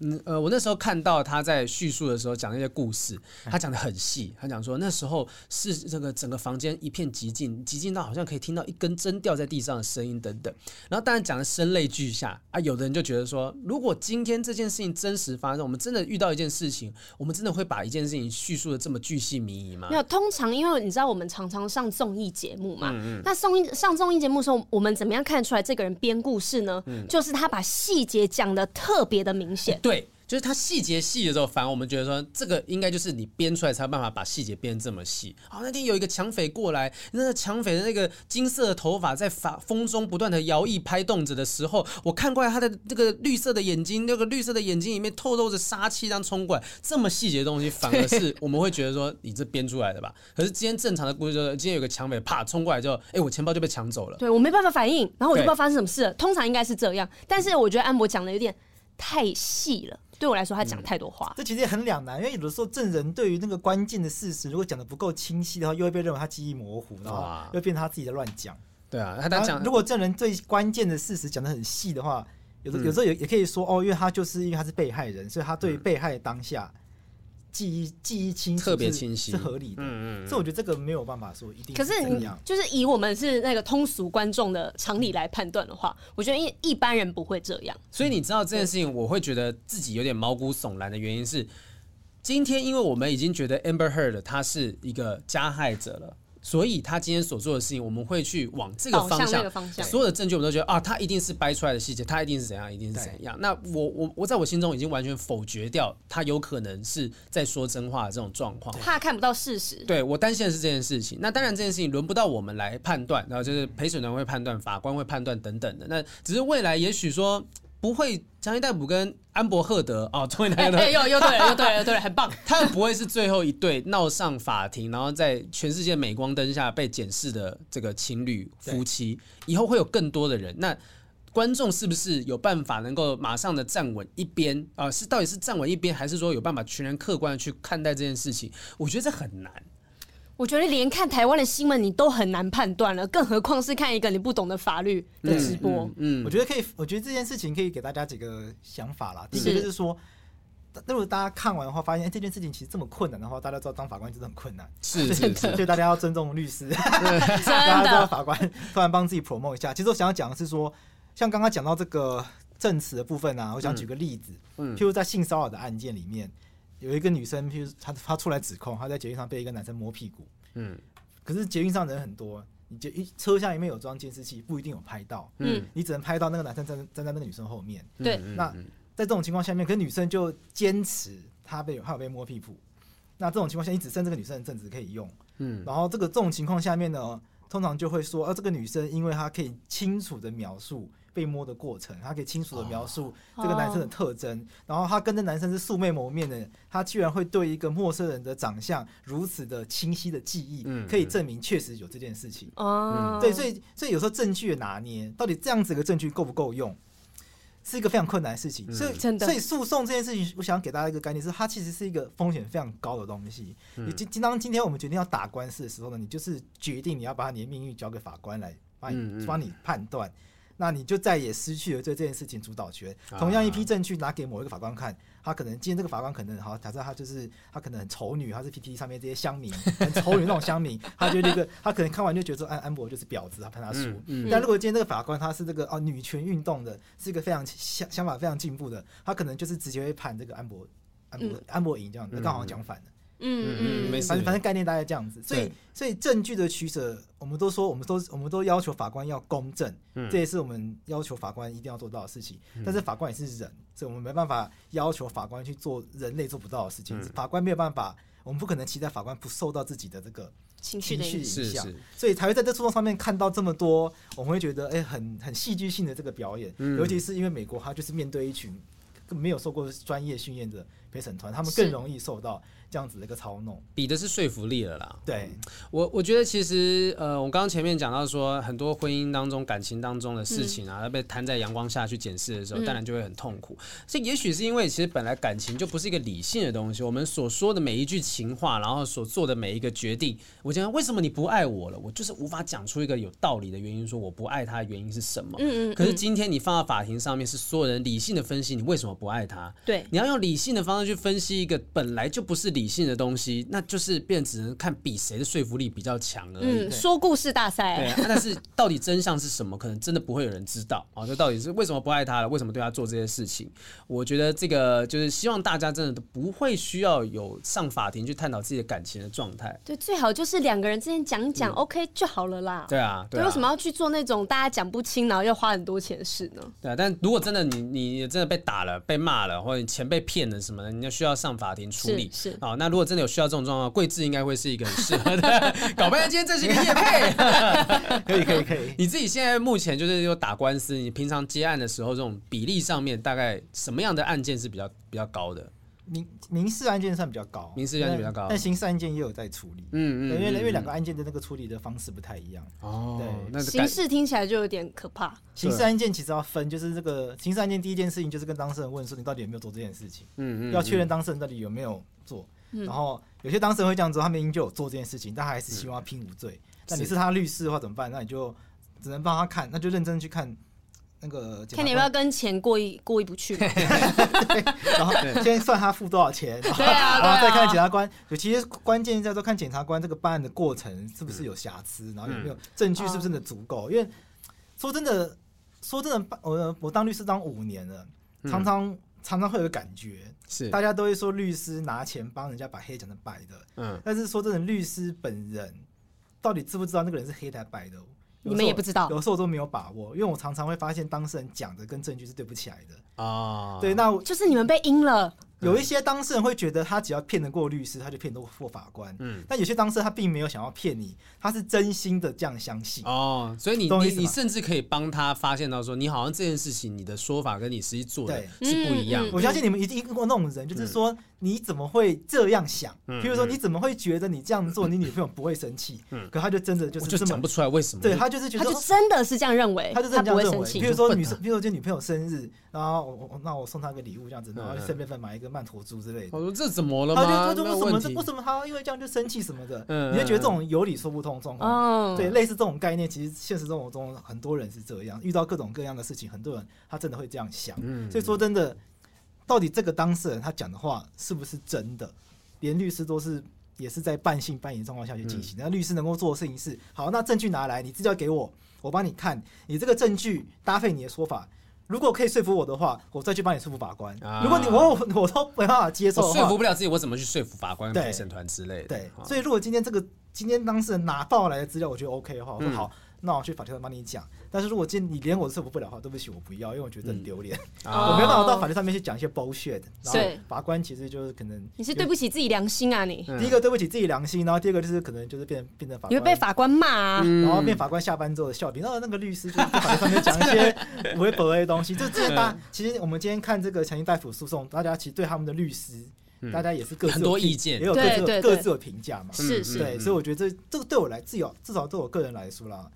嗯呃，我那时候看到他在叙述的时候讲那些故事，他讲的很细。他讲说那时候是这个整个房间一片寂静，寂静到好像可以听到一根针掉在地上的声音等等。然后当然讲的声泪俱下啊，有的人就觉得说，如果今天这件事情真实发生，我们真的遇到一件事情，我们真的会把一件事情叙述的这么巨细靡遗吗？没有，通常因为你知道我们常常上综艺节目嘛，嗯嗯，那综艺上综艺节目的时候，我们怎么样看出来这个人编故事呢？嗯就是他把细节讲的特别的明显，对，就是它细节细的时候，反而我们觉得说这个应该就是你编出来才有办法把细节编这么细。好，那天有一个抢匪过来，那个抢匪的那个金色的头发在发风中不断的摇曳拍动着的时候，我看过来他的这个绿色的眼睛，那个绿色的眼睛里面透露着杀气，这样冲过来，这么细节的东西，反而是我们会觉得说你这编出来的吧？可是今天正常的故事就是，今天有个抢匪啪冲过来之后，哎，我钱包就被抢走了，对我没办法反应，然后我就不知道发生什么事了。通常应该是这样，但是我觉得安博讲的有点太细了。对我来说，他讲太多话，嗯，这其实也很两难，因为有的时候证人对于那个关键的事实，如果讲的不够清晰的话，又会被认为他记忆模糊，然后又变成他自己在乱讲。对啊，他讲，如果证人最关键的事实讲的很细的话，有的有时候也也可以说哦，因为他就是因为他是被害人，所以他对于被害当下。记忆记忆清楚，特别清晰，是合理的。嗯嗯，所以我觉得这个没有办法说一定。可是你就是以我们是那个通俗观众的常理来判断的话，我觉得一一般人不会这样。所以你知道这件事情，我会觉得自己有点毛骨悚然的原因是，今天因为我们已经觉得 Amber Heard 他是一个加害者了。所以他今天所做的事情，我们会去往这个方向，方向所有的证据我们都觉得啊，他一定是掰出来的细节，他一定是怎样，一定是怎样。那我我我在我心中已经完全否决掉他有可能是在说真话的这种状况，怕看不到事实。对，我担心的是这件事情。那当然这件事情轮不到我们来判断，然后就是陪审团会判断，法官会判断等等的。那只是未来也许说。不会，强尼戴普跟安博赫德哦，终于来了，又又对了，又对了，又对了，很棒。[laughs] 他们不会是最后一对闹上法庭，然后在全世界镁光灯下被检视的这个情侣夫妻。以后会有更多的人，那观众是不是有办法能够马上的站稳一边啊？是到底是站稳一边，还是说有办法全然客观的去看待这件事情？我觉得这很难。我觉得连看台湾的新闻你都很难判断了，更何况是看一个你不懂的法律的直播。嗯，嗯，我觉得可以，我觉得这件事情可以给大家几个想法啦。第一个就是说，如果大家看完的话，发现这件事情其实这么困难的话，大家知道当法官真的很困难。是是是，所以大家要尊重律师。大家知道法官突然帮自己 promote 一下。其实我想要讲的是说，像刚刚讲到这个证词的部分啊，我想举个例子，嗯，譬如在性骚扰的案件里面。有一个女生，譬如她她出来指控，她在捷运上被一个男生摸屁股。嗯，可是捷运上人很多，你捷一车厢里面有装监视器，不一定有拍到。嗯，你只能拍到那个男生站站在那个女生后面。对，那在这种情况下面，可是女生就坚持她被她有被摸屁股。那这种情况下，你只剩这个女生的证词可以用。嗯，然后这个这种情况下面呢，通常就会说，呃，这个女生因为她可以清楚的描述。被摸的过程，他可以清楚的描述这个男生的特征，oh. 然后他跟这男生是素昧谋面的，他居然会对一个陌生人的长相如此的清晰的记忆，嗯，可以证明确实有这件事情。哦，oh. 对，所以所以有时候证据的拿捏，到底这样子的证据够不够用，是一个非常困难的事情。嗯、所以，所以诉讼这件事情，我想给大家一个概念是，它其实是一个风险非常高的东西。你今今当今天我们决定要打官司的时候呢，你就是决定你要把你的命运交给法官来帮你帮你判断。那你就再也失去了对这件事情主导权。同样一批证据拿给某一个法官看，他可能今天这个法官可能好，假设他就是他可能很丑女，他是 PTT 上面这些乡民很丑女那种乡民，他就那个他可能看完就觉得说安安博就是婊子，他判他输。嗯嗯、但如果今天这个法官他是这个哦女权运动的，是一个非常想想法非常进步的，他可能就是直接会判这个安博安博、嗯、安博赢这样子，刚好讲反了。嗯嗯嗯，反正反正概念大概这样子，所以所以证据的取舍，我们都说，我们都我们都要求法官要公正，这也是我们要求法官一定要做到的事情。但是法官也是人，所以我们没办法要求法官去做人类做不到的事情。法官没有办法，我们不可能期待法官不受到自己的这个情绪影响，所以才会在这诉讼上面看到这么多，我们会觉得哎，很很戏剧性的这个表演。尤其是因为美国，他就是面对一群没有受过专业训练的陪审团，他们更容易受到。这样子的一个操弄，比的是说服力了啦。对，我我觉得其实呃，我刚刚前面讲到说，很多婚姻当中、感情当中的事情啊，嗯、被摊在阳光下去检视的时候，当然就会很痛苦。这、嗯、也许是因为其实本来感情就不是一个理性的东西，我们所说的每一句情话，然后所做的每一个决定，我讲为什么你不爱我了，我就是无法讲出一个有道理的原因，说我不爱他的原因是什么。嗯，嗯嗯。可是今天你放到法庭上面，是所有人理性的分析你为什么不爱他。对。你要用理性的方式去分析一个本来就不是理。理性的东西，那就是变只能看比谁的说服力比较强而已。嗯，说故事大赛。对啊，但是到底真相是什么，可能真的不会有人知道啊。这到底是为什么不爱他了？为什么对他做这些事情？我觉得这个就是希望大家真的都不会需要有上法庭去探讨自己的感情的状态。对，最好就是两个人之间讲讲，OK 就好了啦。对啊，对，为什么要去做那种大家讲不清，然后又花很多钱的事呢？对啊，但如果真的你你真的被打了、被骂了，或者你钱被骗了什么的，你就需要上法庭处理。是啊，那如果真的有需要。这种状况，贵智应该会是一个很适合的。搞半天，今天这是一个业配，可以可以可以。[laughs] 你自己现在目前就是有打官司，你平常接案的时候，这种比例上面大概什么样的案件是比较比较高的？民民事案件算比较高，民事案件比较高，但刑事案件也有在处理。嗯嗯，因为因为两个案件的那个处理的方式不太一样。哦，对，那刑事听起来就有点可怕。刑事案件其实要分，就是这个刑事案件第一件事情就是跟当事人问说，你到底有没有做这件事情？嗯嗯，要确认当事人到底有没有做，然后。有些当事人会这样做，他明明就有做这件事情，但他还是希望拼无罪。那、嗯、你是他律师的话怎么办？那你就只能帮他看，那就认真去看那个。看你要不要跟钱过意过意不去。[laughs] 对，然后 [laughs] 先算他付多少钱，然后，对啊、然后再看检察官。有其实关键在说看检察官这个办案的过程是不是有瑕疵，然后有没有证据是不是真的足够。因为说真的，说真的，我我当律师当五年了，常常。常常会有个感觉，是大家都会说律师拿钱帮人家把黑讲成白的，嗯，但是说真的，律师本人到底知不知道那个人是黑的还是白的？你们也不知道，有时候我都没有把握，因为我常常会发现当事人讲的跟证据是对不起来的啊。对，那就是你们被阴了。有一些当事人会觉得他只要骗得过律师，他就骗得过法官。嗯，但有些当事人他并没有想要骗你，他是真心的这样相信。哦，所以你你你甚至可以帮他发现到说，你好像这件事情你的说法跟你实际做的是不一样。我相信你们一定遇过那种人，就是说你怎么会这样想？譬如说你怎么会觉得你这样做你女朋友不会生气？[laughs] 嗯，可他就真的就是这么讲不出来为什么？对他就是觉得他就真的是这样认为，他就这样认为。比如说女生，[laughs] 比如说今天女朋友生日，然后我我那我送她个礼物这样子，然后顺便再买一个曼陀珠之类的。我说这怎么了吗？他就他就为什么为什么他因为这样就生气什么的？嗯，你就觉得这种有理说不通状况。对，类似这种概念，其实现实生活中很多人是这样，遇到各种各样的事情，很多人他真的会这样想。嗯，所以说真的，到底这个当事人他讲的话是不是真的？连律师都是也是在半信半疑的状况下去进行。那律师能够做的事情是：好，那证据拿来，你资料给我，我帮你看，你这个证据搭配你的说法。如果可以说服我的话，我再去帮你说服法官。啊、如果你我我都没办法接受，说服不了自己，我怎么去说服法官、陪审团之类的？对，所以如果今天这个今天当事人拿到来的资料，我觉得 OK 的话，我说好。嗯那我去法庭上帮你讲，但是如果今天你连我都说服不了的话，对不起，我不要，因为我觉得很丢脸，嗯、我没办法到法庭上面去讲一些 bullshit。然后法官其实就是可能你是对不起自己良心啊，你第一个对不起自己良心，然后第二个就是可能就是变变成法官，你会被法官骂啊，然后变法官下班之后的笑柄。然后那个律师就在法庭上面讲一些 [laughs] 微博的东西，就这些大。其实我们今天看这个强行逮捕诉讼，大家其实对他们的律师，大家也是各自很多意见，也有各自各自的评价嘛。是是，对，所以我觉得这这个对我来，至少至少对我个人来说啦。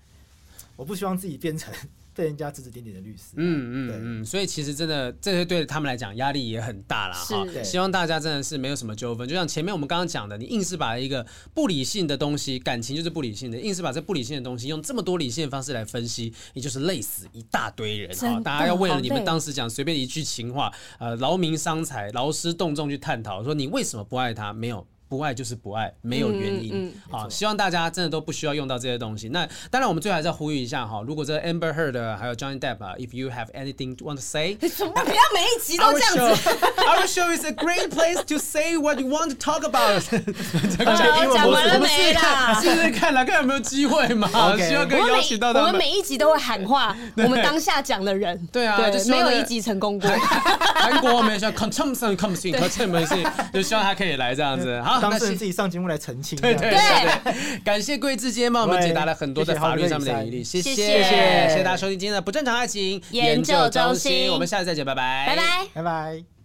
我不希望自己变成被人家指指点点的律师。嗯嗯嗯，所以其实真的这些对他们来讲压力也很大啦。哈。希望大家真的是没有什么纠纷，就像前面我们刚刚讲的，你硬是把一个不理性的东西，感情就是不理性的，硬是把这不理性的东西用这么多理性的方式来分析，你就是累死一大堆人哈。大家要为了你们当时讲随便一句情话，呃，劳民伤财，劳师动众去探讨，说你为什么不爱他？没有。不爱就是不爱，没有原因。嗯嗯、好，希望大家真的都不需要用到这些东西。那当然，我们最后还是要呼吁一下哈，如果这个 Amber Heard 还有 Johnny Depp 啊，If you have anything to want to say，[laughs] 什么不要每一集都这样子。Our show is a great place to say what you want to talk about。[laughs] 讲完了没啦？[laughs] 试试看来，看有没有机会嘛。希望可以邀请到他们。我们每一集都会喊话，我们当下讲的人。对啊，就没有一集成功过。韩国我们像 Consumption Comes In，可称没事，就希望他可以来这样子。好。当事人自己上节目来澄清。对对对对，[laughs] 感谢桂枝今天帮我们解答了很多的法律上面的疑虑，谢谢谢。谢谢谢大家收听今天的不正常爱情研究中心，我们下次再见，拜拜。拜拜。拜拜。